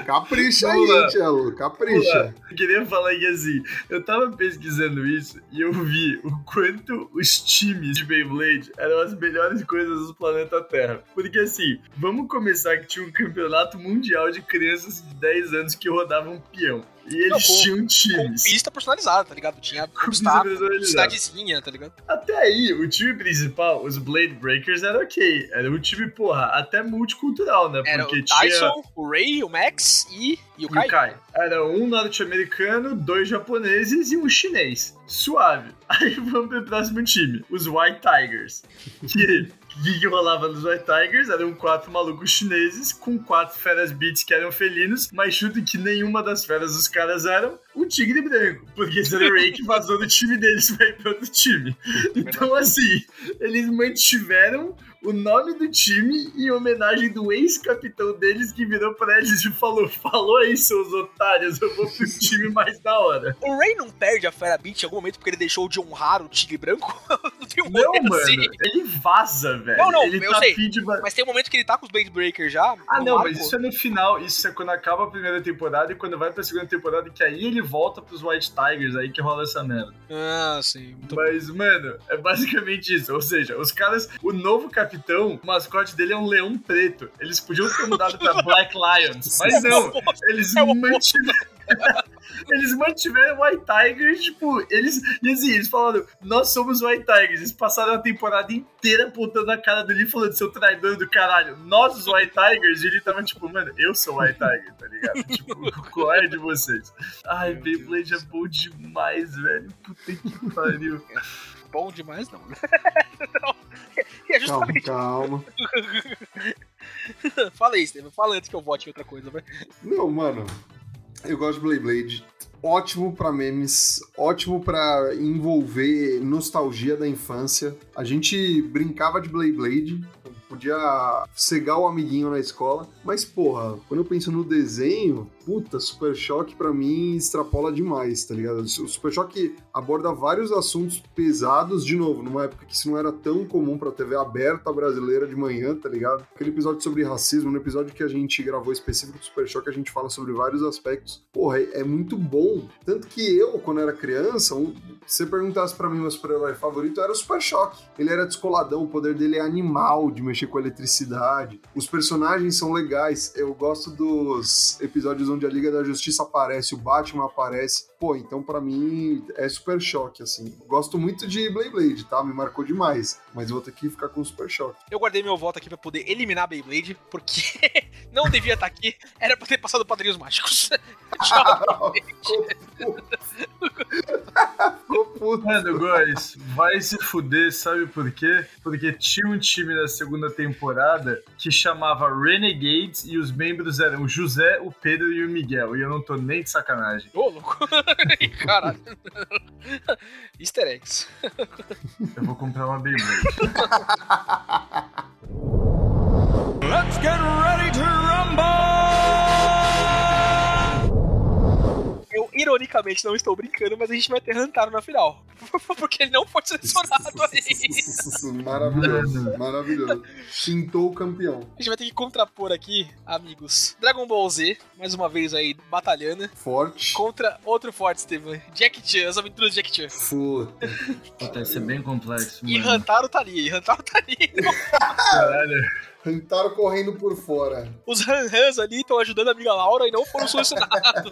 B: Capricha
D: lá.
B: aí, Tchelo. Capricha.
D: Eu queria falar que assim, eu tava pesquisando isso e eu vi o quanto os times de Beyblade eram as melhores coisas do planeta Terra. Porque assim, vamos começar que tinha um campeonato mundial de crianças de 10 anos que rodavam peão. E eles
C: Não, com-
D: tinham
C: Com
D: times.
C: pista personalizada, tá ligado? Tinha
D: Com
C: obstáculo, cidadezinha, tá ligado?
D: Até aí, o time principal, os Blade Breakers, era ok. Era um time, porra, até multicultural, né?
C: Era
D: Porque
C: o
D: tinha.
C: Tyson, o Ray, o Max e, e o
D: E o
C: Kai.
D: Kai. Era um norte-americano, dois japoneses e um chinês. Suave. (laughs) Aí vamos pro próximo time, os White Tigers. Que o que, que rolava nos White Tigers? Eram quatro malucos chineses com quatro feras beats que eram felinos, mas chuta que nenhuma das feras dos caras eram o tigre branco. Porque esse era (laughs) o Ray que vazou do time deles ir pra outro time. Então, assim, eles mantiveram o nome do time em homenagem do ex-capitão deles que virou pra eles e falou: Falou aí, seus otários, eu vou pro time mais da hora.
C: O Ray não perde a Fera Beat em algum momento porque ele deixou de honrar o Tigre Branco? (laughs) não tem um
D: Não, mano,
C: assim.
D: ele vaza, velho.
C: Não, não,
D: ele
C: eu
D: tá
C: sei.
D: de.
C: Mas tem um momento que ele tá com os Blade Breakers já.
D: Ah, não,
C: arco.
D: mas isso é no final. Isso é quando acaba a primeira temporada e quando vai pra segunda temporada, que aí ele volta pros White Tigers, aí que rola essa merda.
C: Ah, sim.
D: Mas, mano, é basicamente isso. Ou seja, os caras, o novo capitão, o mascote dele é um leão preto. Eles podiam ter mudado pra (laughs) Black Lions, mas não. Eles
C: É o
D: mantiveram. (laughs) Eles mantiveram o White Tigers, tipo, eles. E assim, eles falaram, nós somos White Tigers. Eles passaram a temporada inteira apontando a cara dele falando, seu traidor do caralho, nós os White Tigers, e ele tava tipo, mano, eu sou o White Tiger, tá ligado? tipo, (laughs) qual é de vocês? Ai, Beyblade é bom demais, velho. Puta que pariu.
C: Bom demais, não. Não. E (laughs) é
B: Calma,
C: justamente.
B: calma. (laughs)
C: Fala aí, Steven. Fala antes que eu vote em outra coisa, vai.
B: Não, mano. Eu gosto de Blade Blade. Ótimo pra memes, ótimo pra envolver nostalgia da infância. A gente brincava de Blade Blade, podia cegar o amiguinho na escola, mas porra, quando eu penso no desenho, puta, Super Choque pra mim extrapola demais, tá ligado? O Super Choque aborda vários assuntos pesados, de novo, numa época que isso não era tão comum pra TV aberta brasileira de manhã, tá ligado? Aquele episódio sobre racismo, no episódio que a gente gravou específico do Super Choque, a gente fala sobre vários aspectos. Porra, é, muito bom. Tanto que eu, quando era criança, Se você perguntasse pra mim meu super-herói favorito, era o Super Choque. Ele era descoladão, o poder dele é animal, de mexer com eletricidade. Os personagens são legais. Eu gosto dos episódios onde a Liga da Justiça aparece, o Batman aparece. Pô, então pra mim é Super Choque, assim. Gosto muito de Blade Blade, tá? Me marcou demais. Mas vou ter que ficar com o Super Choque.
C: Eu guardei meu voto aqui pra poder eliminar a Beyblade, porque (laughs) não devia estar aqui. Era pra ter passado Padrinhos Mágicos. (laughs) Tchau.
B: Ficou puto.
D: Mano, Góis, vai se fuder, sabe por quê? Porque tinha um time na segunda temporada que chamava Renegades e os membros eram o José, o Pedro e o Miguel. E eu não tô nem de sacanagem.
C: Ô, louco. (laughs) Caralho. (laughs) Easter eggs.
D: Eu vou comprar uma Beyblade.
A: Let's get ready to rumble!
C: Eu, ironicamente, não estou brincando, mas a gente vai ter Rantaro na final. (laughs) Porque ele não foi selecionado aí. (laughs)
B: maravilhoso, maravilhoso. Pintou o campeão.
C: A gente vai ter que contrapor aqui, amigos, Dragon Ball Z, mais uma vez aí, batalhando,
B: Forte.
C: contra outro forte, Steven. Jack Chan, as aventuras de Jack Chan.
B: Puta.
D: Vai ser bem complexo,
C: E
D: mano.
C: Rantaro tá ali, Rantaro tá ali.
D: Caralho.
B: Rantaro correndo por fora.
C: Os Han-Hans ali estão ajudando a amiga Laura e não foram selecionados.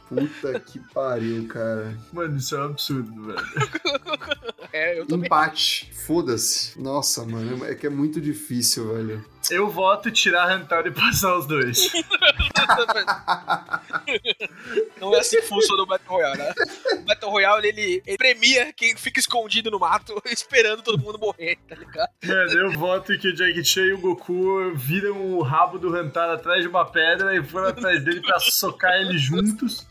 B: Puta que pariu, cara.
D: Mano, isso é um absurdo, velho. (laughs)
C: é, eu também.
B: Empate. Foda-se. Nossa, mano, é que é muito difícil, velho.
D: Eu voto tirar Hantaro e passar os dois. (laughs)
C: Não é assim que funciona o Battle Royale, né? O Battle Royale, ele, ele premia quem fica escondido no mato (laughs) esperando todo mundo morrer, tá ligado?
D: Mano, eu voto que o Jack Chan e o Goku viram o rabo do Hantaro atrás de uma pedra e foram atrás dele pra socar ele juntos.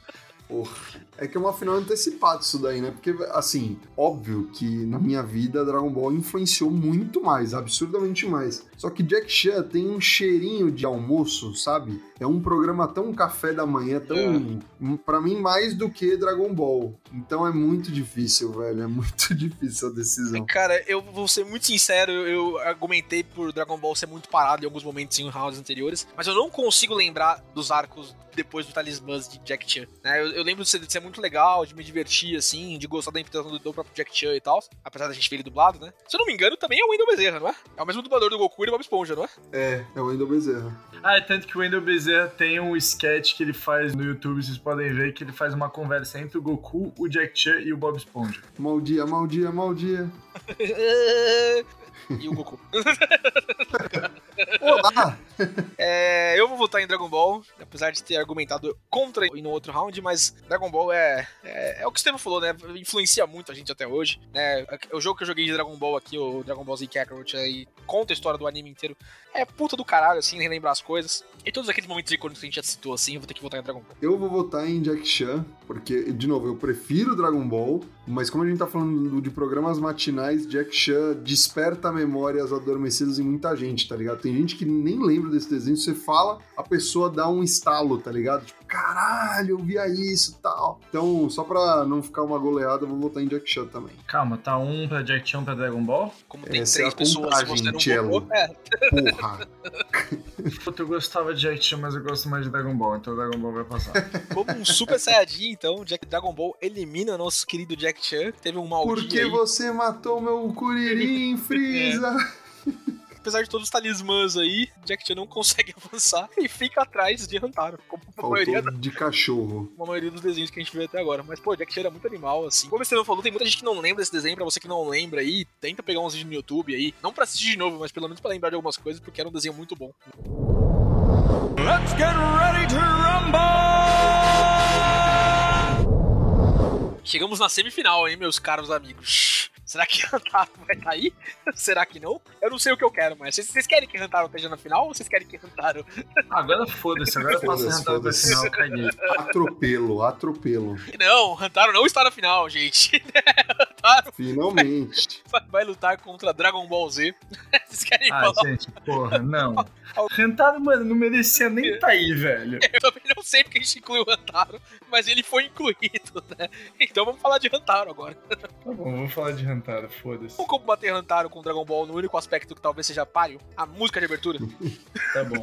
B: É que é uma final antecipada isso daí, né? Porque, assim, óbvio que na minha vida Dragon Ball influenciou muito mais, absurdamente mais. Só que Jack Chan tem um cheirinho de almoço, sabe? É um programa tão café da manhã, tão. Pra mim, mais do que Dragon Ball. Então é muito difícil, velho. É muito (laughs) difícil a decisão.
C: Cara, eu vou ser muito sincero, eu, eu argumentei por Dragon Ball ser muito parado em alguns momentos em rounds anteriores, mas eu não consigo lembrar dos arcos depois do Talismãs de Jack Chan. Né? Eu, eu lembro de ser, de ser muito legal, de me divertir, assim, de gostar da interpretação do, do próprio Jack Chan e tal, apesar da gente ver ele dublado, né? Se eu não me engano, também é o Wendell Bezerra, não é? É o mesmo dublador do Goku e do Bob Esponja, não é?
B: É, é o Wendel Bezerra.
D: Ah, é tanto que o Wendell Bezerra tem um sketch que ele faz no YouTube, vocês podem ver, que ele faz uma conversa entre o Goku, o Jack Chan e o Bob Esponja.
B: Mal dia, mal dia, mal dia. (laughs)
C: e o Goku. (laughs)
B: Olá! (laughs)
C: É, eu vou votar em Dragon Ball, apesar de ter argumentado contra em no outro round, mas Dragon Ball é, é, é o que o Estevam falou, né? Influencia muito a gente até hoje. Né? O jogo que eu joguei de Dragon Ball aqui, o Dragon Ball Z Kakarot, aí conta a história do anime inteiro. É puta do caralho, assim, relembrar as coisas. E todos aqueles momentos icônicos que a gente já citou, assim, eu vou ter que votar em Dragon Ball.
B: Eu vou votar em Jack Chan, porque, de novo, eu prefiro Dragon Ball, mas como a gente tá falando de programas matinais, Jack Chan desperta memórias adormecidas em muita gente, tá ligado? Tem gente que nem lembra desse desenho, você fala, a pessoa dá um estalo, tá ligado? Tipo, caralho, eu via isso tal. Então, só pra não ficar uma goleada, eu vou votar em Jack Chan também.
D: Calma, tá um pra Jack Chan, um pra Dragon Ball?
C: Como tem
B: Essa é
C: três
B: a
C: pessoas,
B: contagem,
C: você não
B: Cello.
C: votou, é,
B: Porra! (laughs)
D: Puta, eu gostava de Jack Chan, mas eu gosto mais de Dragon Ball, então Dragon Ball vai passar. (laughs)
C: como um super saiyajin, então, Jack Dragon Ball elimina nosso querido Jack Chan, que teve um
B: Por
C: maldito
B: que
C: aí.
B: você matou meu Kuririn, (laughs) Freeza?
C: Apesar de todos os talismãs aí, Jack Chan não consegue (laughs) avançar e fica atrás de Hantaro, como a maioria,
B: Faltou de cachorro.
C: como a maioria dos desenhos que a gente vê até agora. Mas, pô, Jack Chan era muito animal, assim. Como você não falou, tem muita gente que não lembra desse desenho. Pra você que não lembra aí, tenta pegar uns vídeos no YouTube aí. Não pra assistir de novo, mas pelo menos pra lembrar de algumas coisas, porque era um desenho muito bom.
A: Let's get ready to rumble!
C: Chegamos na semifinal, hein, meus caros amigos. Será que (laughs) Hantaro vai estar aí? Será que não? Eu não sei o que eu quero, mas vocês, vocês querem que Hantaro esteja na final ou vocês querem que Hantaro
D: Agora foda-se, agora eu faço pra
B: foda-se.
D: final, caguei.
B: Atropelo, atropelo.
C: Não, Hantaro não está na final, gente. (laughs) Hantaro
B: Finalmente.
C: vai, vai lutar contra Dragon Ball Z. (laughs) Vocês querem
D: Ah,
C: falar?
D: gente, porra, não. Hantaro, mano, não merecia nem tá aí, velho.
C: Eu também não sei porque a gente incluiu o Hantaro, mas ele foi incluído, né? Então vamos falar de Hantaro agora.
D: Tá bom, vamos falar de Hantaro, foda-se.
C: Vamos combater Hantaro com Dragon Ball no único aspecto que talvez seja páreo, a música de abertura. (laughs)
D: Tá bom.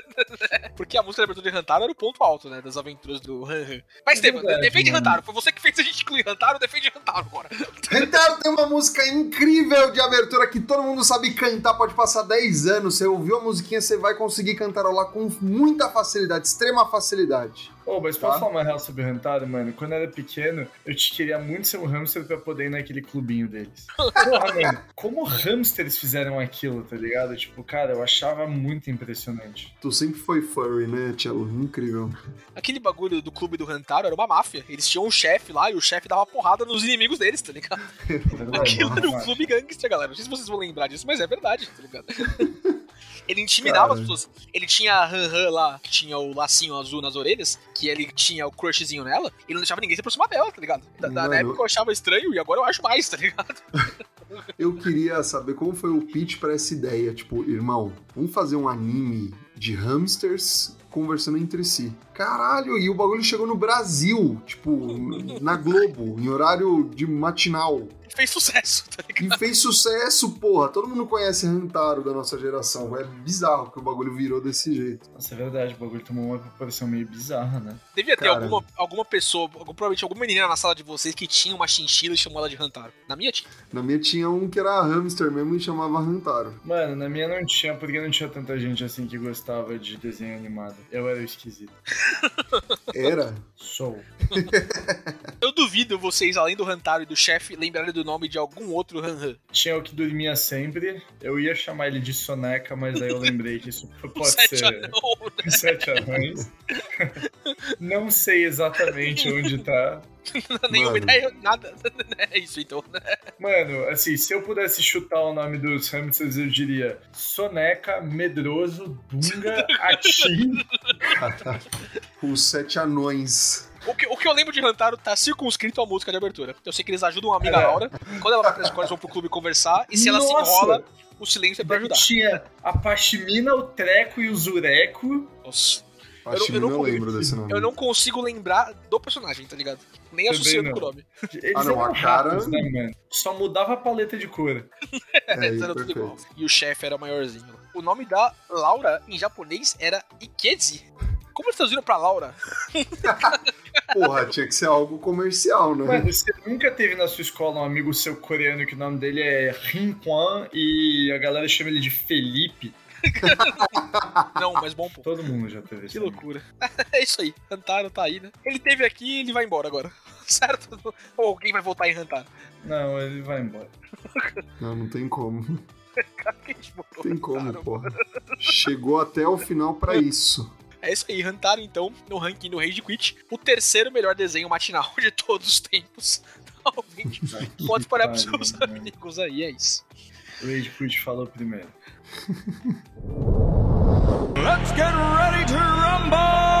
D: (laughs)
C: Porque a música de abertura de Hantaro era o ponto alto, né? Das aventuras do Han. Mas, Estevam,
D: verdade,
C: defende
D: mano.
C: Hantaro. Foi você que fez a gente incluir Hantaro, defende Hantaro agora. (laughs)
B: Rentaro tem uma música incrível de abertura que todo mundo sabe cantar, pode passar 10 anos. Você ouviu a musiquinha, você vai conseguir cantarolar com muita facilidade, extrema facilidade.
D: Ô, mas posso
B: Tá.
D: falar uma real sobre o Rentaro, mano? Quando eu era pequeno, eu te queria muito ser um hamster pra poder ir naquele clubinho deles. (laughs) Porra, mano, como hamsters fizeram aquilo, tá ligado? Tipo, cara, eu achava muito impressionante.
B: Tu sempre foi furry, né, Tchelo? Incrível.
C: Aquele bagulho do clube do Hantaro era uma máfia. Eles tinham um chefe lá e o chefe dava porrada nos inimigos deles, tá ligado? (laughs) Aquilo era um clube gangster, galera. Não sei se vocês vão lembrar disso, mas é verdade, tá ligado? (laughs) Ele intimidava
B: Cara.
C: as pessoas. Ele tinha a Han Han lá, que tinha o lacinho azul nas orelhas, que ele tinha o crushzinho nela, e não deixava ninguém se aproximar dela, tá ligado? Da, da- na
B: Mano.
C: época eu achava estranho e agora eu acho mais, tá ligado? (laughs)
B: Eu queria saber como foi o pitch pra essa ideia. Tipo, irmão, vamos fazer um anime de hamsters conversando entre si. Caralho, e o bagulho chegou no Brasil, tipo, na Globo, em horário de matinal.
C: Fez sucesso, tá ligado?
B: E fez sucesso, porra. Todo mundo conhece Rantaro da nossa geração. É bizarro que o bagulho virou desse jeito.
D: Nossa, é verdade, o bagulho tomou uma proporção meio bizarra, né?
C: Devia ter
B: Cara.
C: alguma, alguma pessoa, algum- provavelmente alguma menina na sala de vocês que tinha uma chinchila e chamou ela de Hantaro. Na minha tinha.
B: Na minha tinha um que era hamster mesmo e chamava Rantaro.
D: Mano, na minha não tinha, porque não tinha tanta gente assim que gostava de desenho animado. Eu era o esquisito.
B: Era?
D: Sou. (laughs)
C: Eu duvido vocês, além do Hantaro e do chefe, lembrarem do nome de algum outro Han Han.
D: Tinha o que dormia sempre. Eu ia chamar ele de soneca, mas aí eu lembrei que isso (laughs) pode
C: Sete
D: ser
C: Anão, né?
D: sete anões. (laughs) Não sei exatamente onde tá. (laughs)
C: Nenhuma
B: Mano.
C: ideia, nada. (laughs) É isso então.
D: Mano, assim, se eu pudesse chutar o nome dos hamsters, eu diria Soneca, Medroso, Dunga, (laughs) Atim.
B: Os sete anões.
C: O que, o que eu lembro de Hantaro tá circunscrito à música de abertura. Eu sei que eles ajudam a amiga
D: É.
C: Laura. Quando ela vai pra escola, eles vão pro clube conversar. E se ela se enrola, o silêncio é pra ajudar.
D: Tinha a Pashmina, o Treco e o Zureco.
C: Nossa.
B: Acho que
C: eu
B: eu
C: não-
B: não lembro desse nome.
C: Eu não consigo lembrar do personagem, tá ligado? Nem associando
D: não.
C: com o nome. (laughs)
D: Eles
B: Ah, não,
D: eram
B: a cara-
D: ratos, né, mano? Só mudava a paleta de cor. (laughs)
B: É,
C: Eles
B: aí,
C: eram tudo igual. E o chefe era maiorzinho. O nome da Laura em japonês era Ikezi. Como eles traduziram pra Laura? (laughs)
B: Porra, tinha que ser algo comercial, né?
D: Mano, você nunca teve na sua escola um amigo seu coreano que o nome dele é Rin Kwan e a galera chama ele de Felipe? (laughs)
C: Não, mas bom pô.
D: Todo mundo já teve
C: Que
D: esse amigo.
C: loucura. (laughs) é isso aí. Hantaro tá aí, né? Ele teve aqui e ele vai embora agora. (laughs) Certo? Ou alguém vai voltar em Hantaro.
D: Não, ele vai embora.
B: Não, não tem como.
C: Botou
B: Tem como,
C: Hantaro?
B: porra. Chegou até o final pra isso.
C: É isso aí, Hantaro, então, no ranking do Rage Quit, o terceiro melhor desenho matinal de todos os tempos. Talvez. Pode parar pros seus
D: mano.
C: amigos aí, é isso.
D: O Rage Quit falou primeiro.
A: Let's get ready to rumble!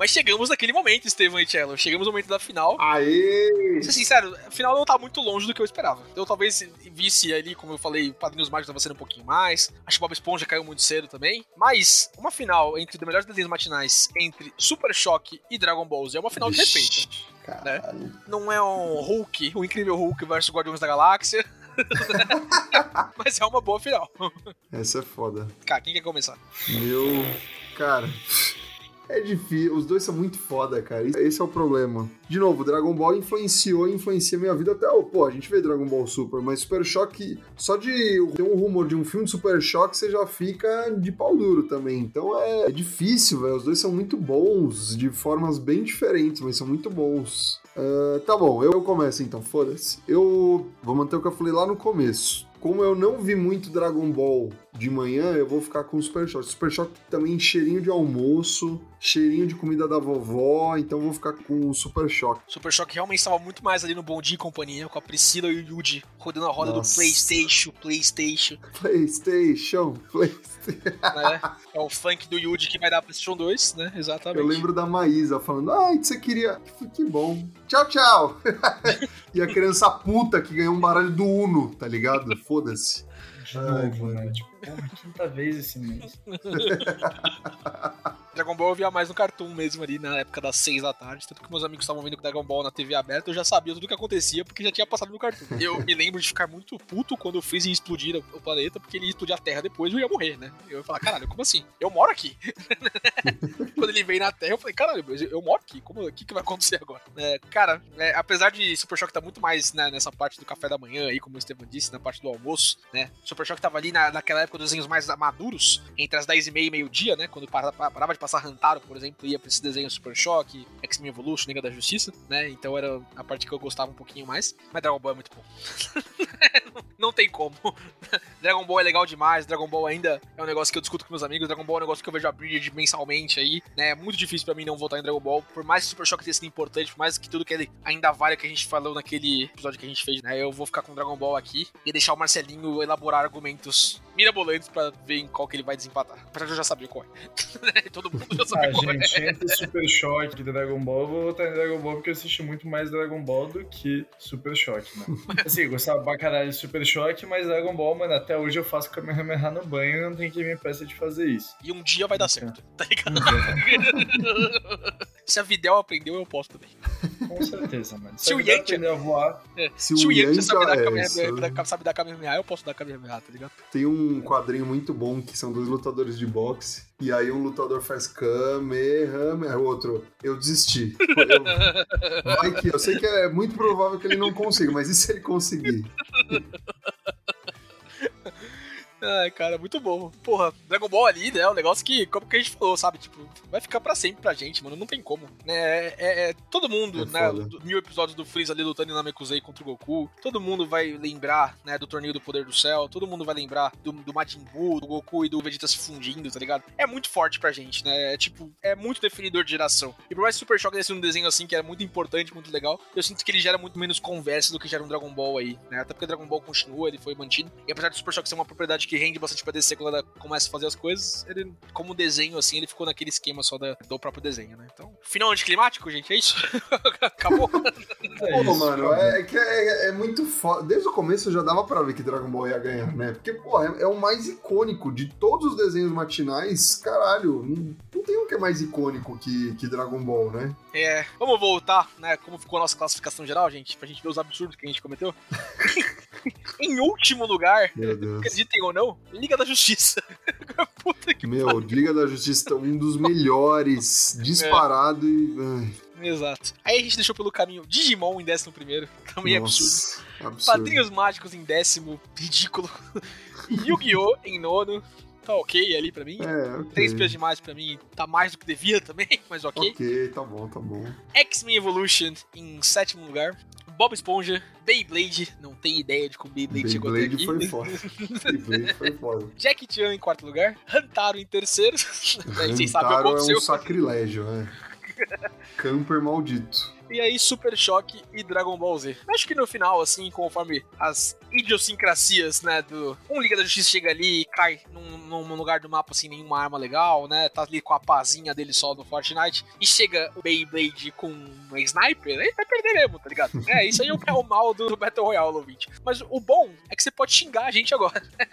C: Mas chegamos naquele momento, Estevam e Cello. Chegamos no momento da final.
B: Aê!
C: Ser sincero, a final não tá muito longe do que eu esperava. Eu talvez visse ali, como eu falei, o Padrinhos Mágicos tava sendo um pouquinho mais. Acho que o Bob Esponja caiu muito cedo também. Mas uma final entre os melhores desenhos matinais entre Super Choque e Dragon Ball Z é uma final de respeito.
B: Caralho.
C: Não é um Hulk, o incrível Hulk versus Guardiões da Galáxia. (laughs) Mas é uma boa final.
B: Essa é foda.
C: Cara, quem quer começar?
B: Meu. Cara. É difícil. Os dois são muito foda, cara. Esse é o problema. De novo, Dragon Ball influenciou e influencia minha vida até o. Pô, a gente vê Dragon Ball Super, mas Super Choque. Só de ter um rumor de um filme de Super Choque, você já fica de pau duro também. Então é, é difícil, velho. Os dois são muito bons, de formas bem diferentes, mas são muito bons. Ah, tá bom, eu começo então, foda-se. Eu vou manter o que eu falei lá no começo. Como eu não vi muito Dragon Ball de manhã, eu vou ficar com o Super Choque. Super Choque também cheirinho de almoço, cheirinho de comida da vovó, então vou ficar com o Super Choque.
C: Super Choque realmente estava muito mais ali no Bom Dia e Companhia, com a Priscila e o Yuji rodando a roda
B: Nossa.
C: do PlayStation, PlayStation.
B: PlayStation, PlayStation.
C: né? É o funk do Yuji que vai dar PlayStation 2, né? Exatamente.
B: Eu lembro da Maísa falando, ai, que você queria. Que, bom. Tchau, tchau. (laughs) e a criança puta que ganhou um baralho do Uno, tá ligado? Foda-se.
D: De
B: Ai,
D: novo,
B: mano.
D: né? Tipo, quinta vez esse mês. (laughs)
C: Dragon Ball eu via mais no Cartoon mesmo ali, na época das 6 da tarde. Tanto que meus amigos estavam vendo Dragon Ball na TV aberta, eu já sabia tudo o que acontecia, porque já tinha passado no Cartoon. Eu me lembro de ficar muito puto quando o Freeza ia explodir o planeta, porque ele ia explodir a Terra depois e eu ia morrer, né? Eu ia falar, caralho, como assim? Eu moro aqui. (laughs) quando ele veio na Terra, eu falei, caralho, eu moro aqui, como, o que, que vai acontecer agora? É, cara, é, apesar de Super Shock tá muito mais né, nessa parte do café da manhã aí, como o Estevam disse, na parte do almoço, né? Super Shock tava ali na, naquela época dos desenhos mais maduros, entre as 10 e meia e meio-dia, né? Quando parava, parava de passar Hantaro, por exemplo, ia pra esse desenho Super Shock, X-Men Evolution, Liga da Justiça, né? Então era a parte que eu gostava um pouquinho mais. Mas Dragon Ball é muito bom. (laughs) não tem como. (laughs) Dragon Ball é legal demais, Dragon Ball ainda é um negócio que eu discuto com meus amigos, Dragon Ball é um negócio que eu vejo abrir mensalmente aí, né? É muito difícil para mim não voltar em Dragon Ball, por mais que Super Shock tenha sido importante, por mais que tudo que ele ainda vale que a gente falou naquele episódio que a gente fez, né? Eu vou ficar com Dragon Ball aqui e deixar o Marcelinho elaborar argumentos mirabolantes para ver em qual que ele vai desempatar. De eu já saber qual é. (laughs) Todo mundo já sabe
D: ah,
C: qual
D: gente,
C: é.
D: entre Super Choque e Dragon Ball, eu vou votar em Dragon Ball porque eu assisti muito mais Dragon Ball do que Super Choque, né? (laughs) Assim, eu gostava pra caralho de Super Choque, mas Dragon Ball, mano, até hoje eu faço Kamehameha no banho e não tem quem me impeça de fazer isso.
C: E um dia vai dar certo, tá ligado? (laughs) Se a Videl aprendeu, eu posso também.
D: Com certeza, mano.
C: Se o
D: a Videl
C: Yantia-
D: aprender a voar,
B: Se,
C: Se o Yantia sabe dar
B: é,
C: sabe dar Kamehameha, eu posso dar Kamehameha, tá ligado?
B: Tem um quadrinho muito bom que são dois lutadores de boxe. E aí um lutador faz Kamehameha, o outro, eu desisti. Eu- (laughs) vai que eu sei que é muito provável que ele não consiga, mas e se ele conseguir? (laughs)
C: Ai, cara, muito bom. Porra, Dragon Ball ali, né? É um negócio que, como que a gente falou, sabe? Tipo, vai ficar pra sempre pra gente, mano. Não tem como. Né? É, é- é- todo mundo,
B: É
C: né? do- Mil episódios do Freeza ali lutando em Namekusei contra o Goku. Todo mundo vai lembrar, né? Do Torneio do Poder do Céu. Todo mundo vai lembrar do, do Majin Buu, do Goku e do Vegeta se fundindo, tá ligado? É muito forte pra gente, né? É tipo, é muito definidor de geração. E por mais que Super Shock sido um desenho assim que é muito importante, muito legal, eu sinto que ele gera muito menos conversa do que gera um Dragon Ball aí, né? Até porque Dragon Ball continua, ele foi mantido. E apesar do Super Shock ser uma propriedade que rende bastante pra DC quando ela começa a fazer as coisas, ele, como desenho, assim, ele ficou naquele esquema só da- do próprio desenho, né? Então, final anticlimático, gente, é isso? (laughs) Acabou?
D: é
B: Pô, mano, é que é, é muito foda. Desde o começo já dava pra ver que Dragon Ball ia ganhar, né? Porque, pô, é, é o mais icônico de todos os desenhos matinais. Caralho, não, não tem um que é mais icônico que, que Dragon Ball, né?
C: É, vamos voltar, né? Como ficou a nossa classificação geral, gente, pra gente ver os absurdos que a gente cometeu. (laughs) em último lugar, acreditem ou não, Liga da Justiça. (laughs) Puta que
B: Meu, Liga da Justiça é um dos melhores, (laughs) disparado e. ai,
C: Exato. Aí a gente deixou pelo caminho Digimon em décimo primeiro, (laughs) também é absurdo.
B: nossa, absurdo.
C: Padrinhos Mágicos em décimo, ridículo. Yu-Gi-Oh! em nono, tá ok ali pra mim.
B: É, ok.
C: Três pesos demais pra mim, tá mais do que devia também, (laughs) mas ok.
B: Ok, tá bom, tá bom.
C: X-Men Evolution em sétimo lugar. Bob Esponja, Beyblade, não tem ideia de como Beyblade, chegou até
B: Beyblade
C: aqui.
B: foi foda. (laughs) Beyblade foi foda.
C: Jack Chan em quarto lugar, Hantaro em terceiro. (laughs) Aí vocês sabem o que
B: Hantaro é
C: aconteceu.
B: um sacrilégio, né? Camper maldito.
C: E aí, Super Choque e Dragon Ball Z. Acho que no final, assim, conforme as idiosincrasias, né, do... Um Liga da Justiça chega ali e cai num, num lugar do mapa, assim, nenhuma arma legal, né, tá ali com a pazinha dele só no Fortnite, e chega o Beyblade com uma sniper, aí vai perder mesmo, tá ligado? (laughs) É, isso aí é o é o mal do Battle Royale, ouvinte. Mas o bom é que você pode xingar a gente agora, né,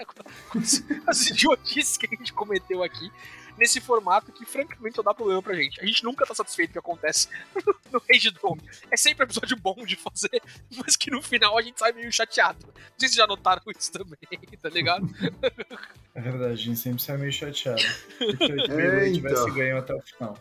C: as idiotices que a gente cometeu aqui, nesse formato que, francamente, não dá problema pra gente. A gente nunca tá satisfeito com o que acontece (laughs) no Rage Dome. É sempre um episódio bom de fazer, (laughs) mas que no final a gente sai meio chateado. Não sei se já notaram isso também, (laughs) tá ligado?
D: É verdade, a gente sempre sai meio chateado. Se o tivesse
B: então.
D: ganho até o final.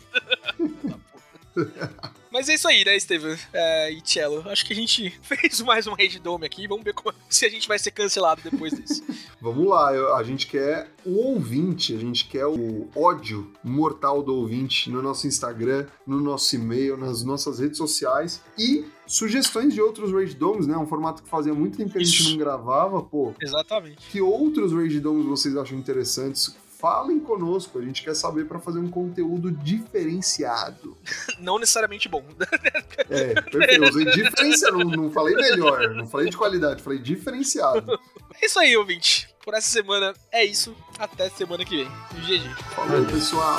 C: Mas é isso aí, né, Steven é, e Cello? Acho que a gente (laughs) fez mais um Rage Dome aqui. Vamos ver como- se a gente vai ser cancelado depois disso. (laughs)
B: Vamos lá, eu- a gente quer o ouvinte, a gente quer o ódio mortal do ouvinte no nosso Instagram, no nosso e-mail, nas nossas redes sociais e sugestões de outros Rage Domes, né? Um formato que fazia muito tempo que a gente
C: Isso.
B: não gravava, pô.
C: Exatamente.
B: Que outros Rage Domes vocês acham interessantes? Falem conosco, a gente quer saber para fazer um conteúdo diferenciado. (laughs)
C: Não necessariamente bom. (laughs)
B: É, perfeito. Eu usei diferenciado, não, não falei melhor, não falei de qualidade, falei diferenciado.
C: É isso aí, ouvinte. Por essa semana é isso. Até semana que vem. GG.
B: Falou, pessoal.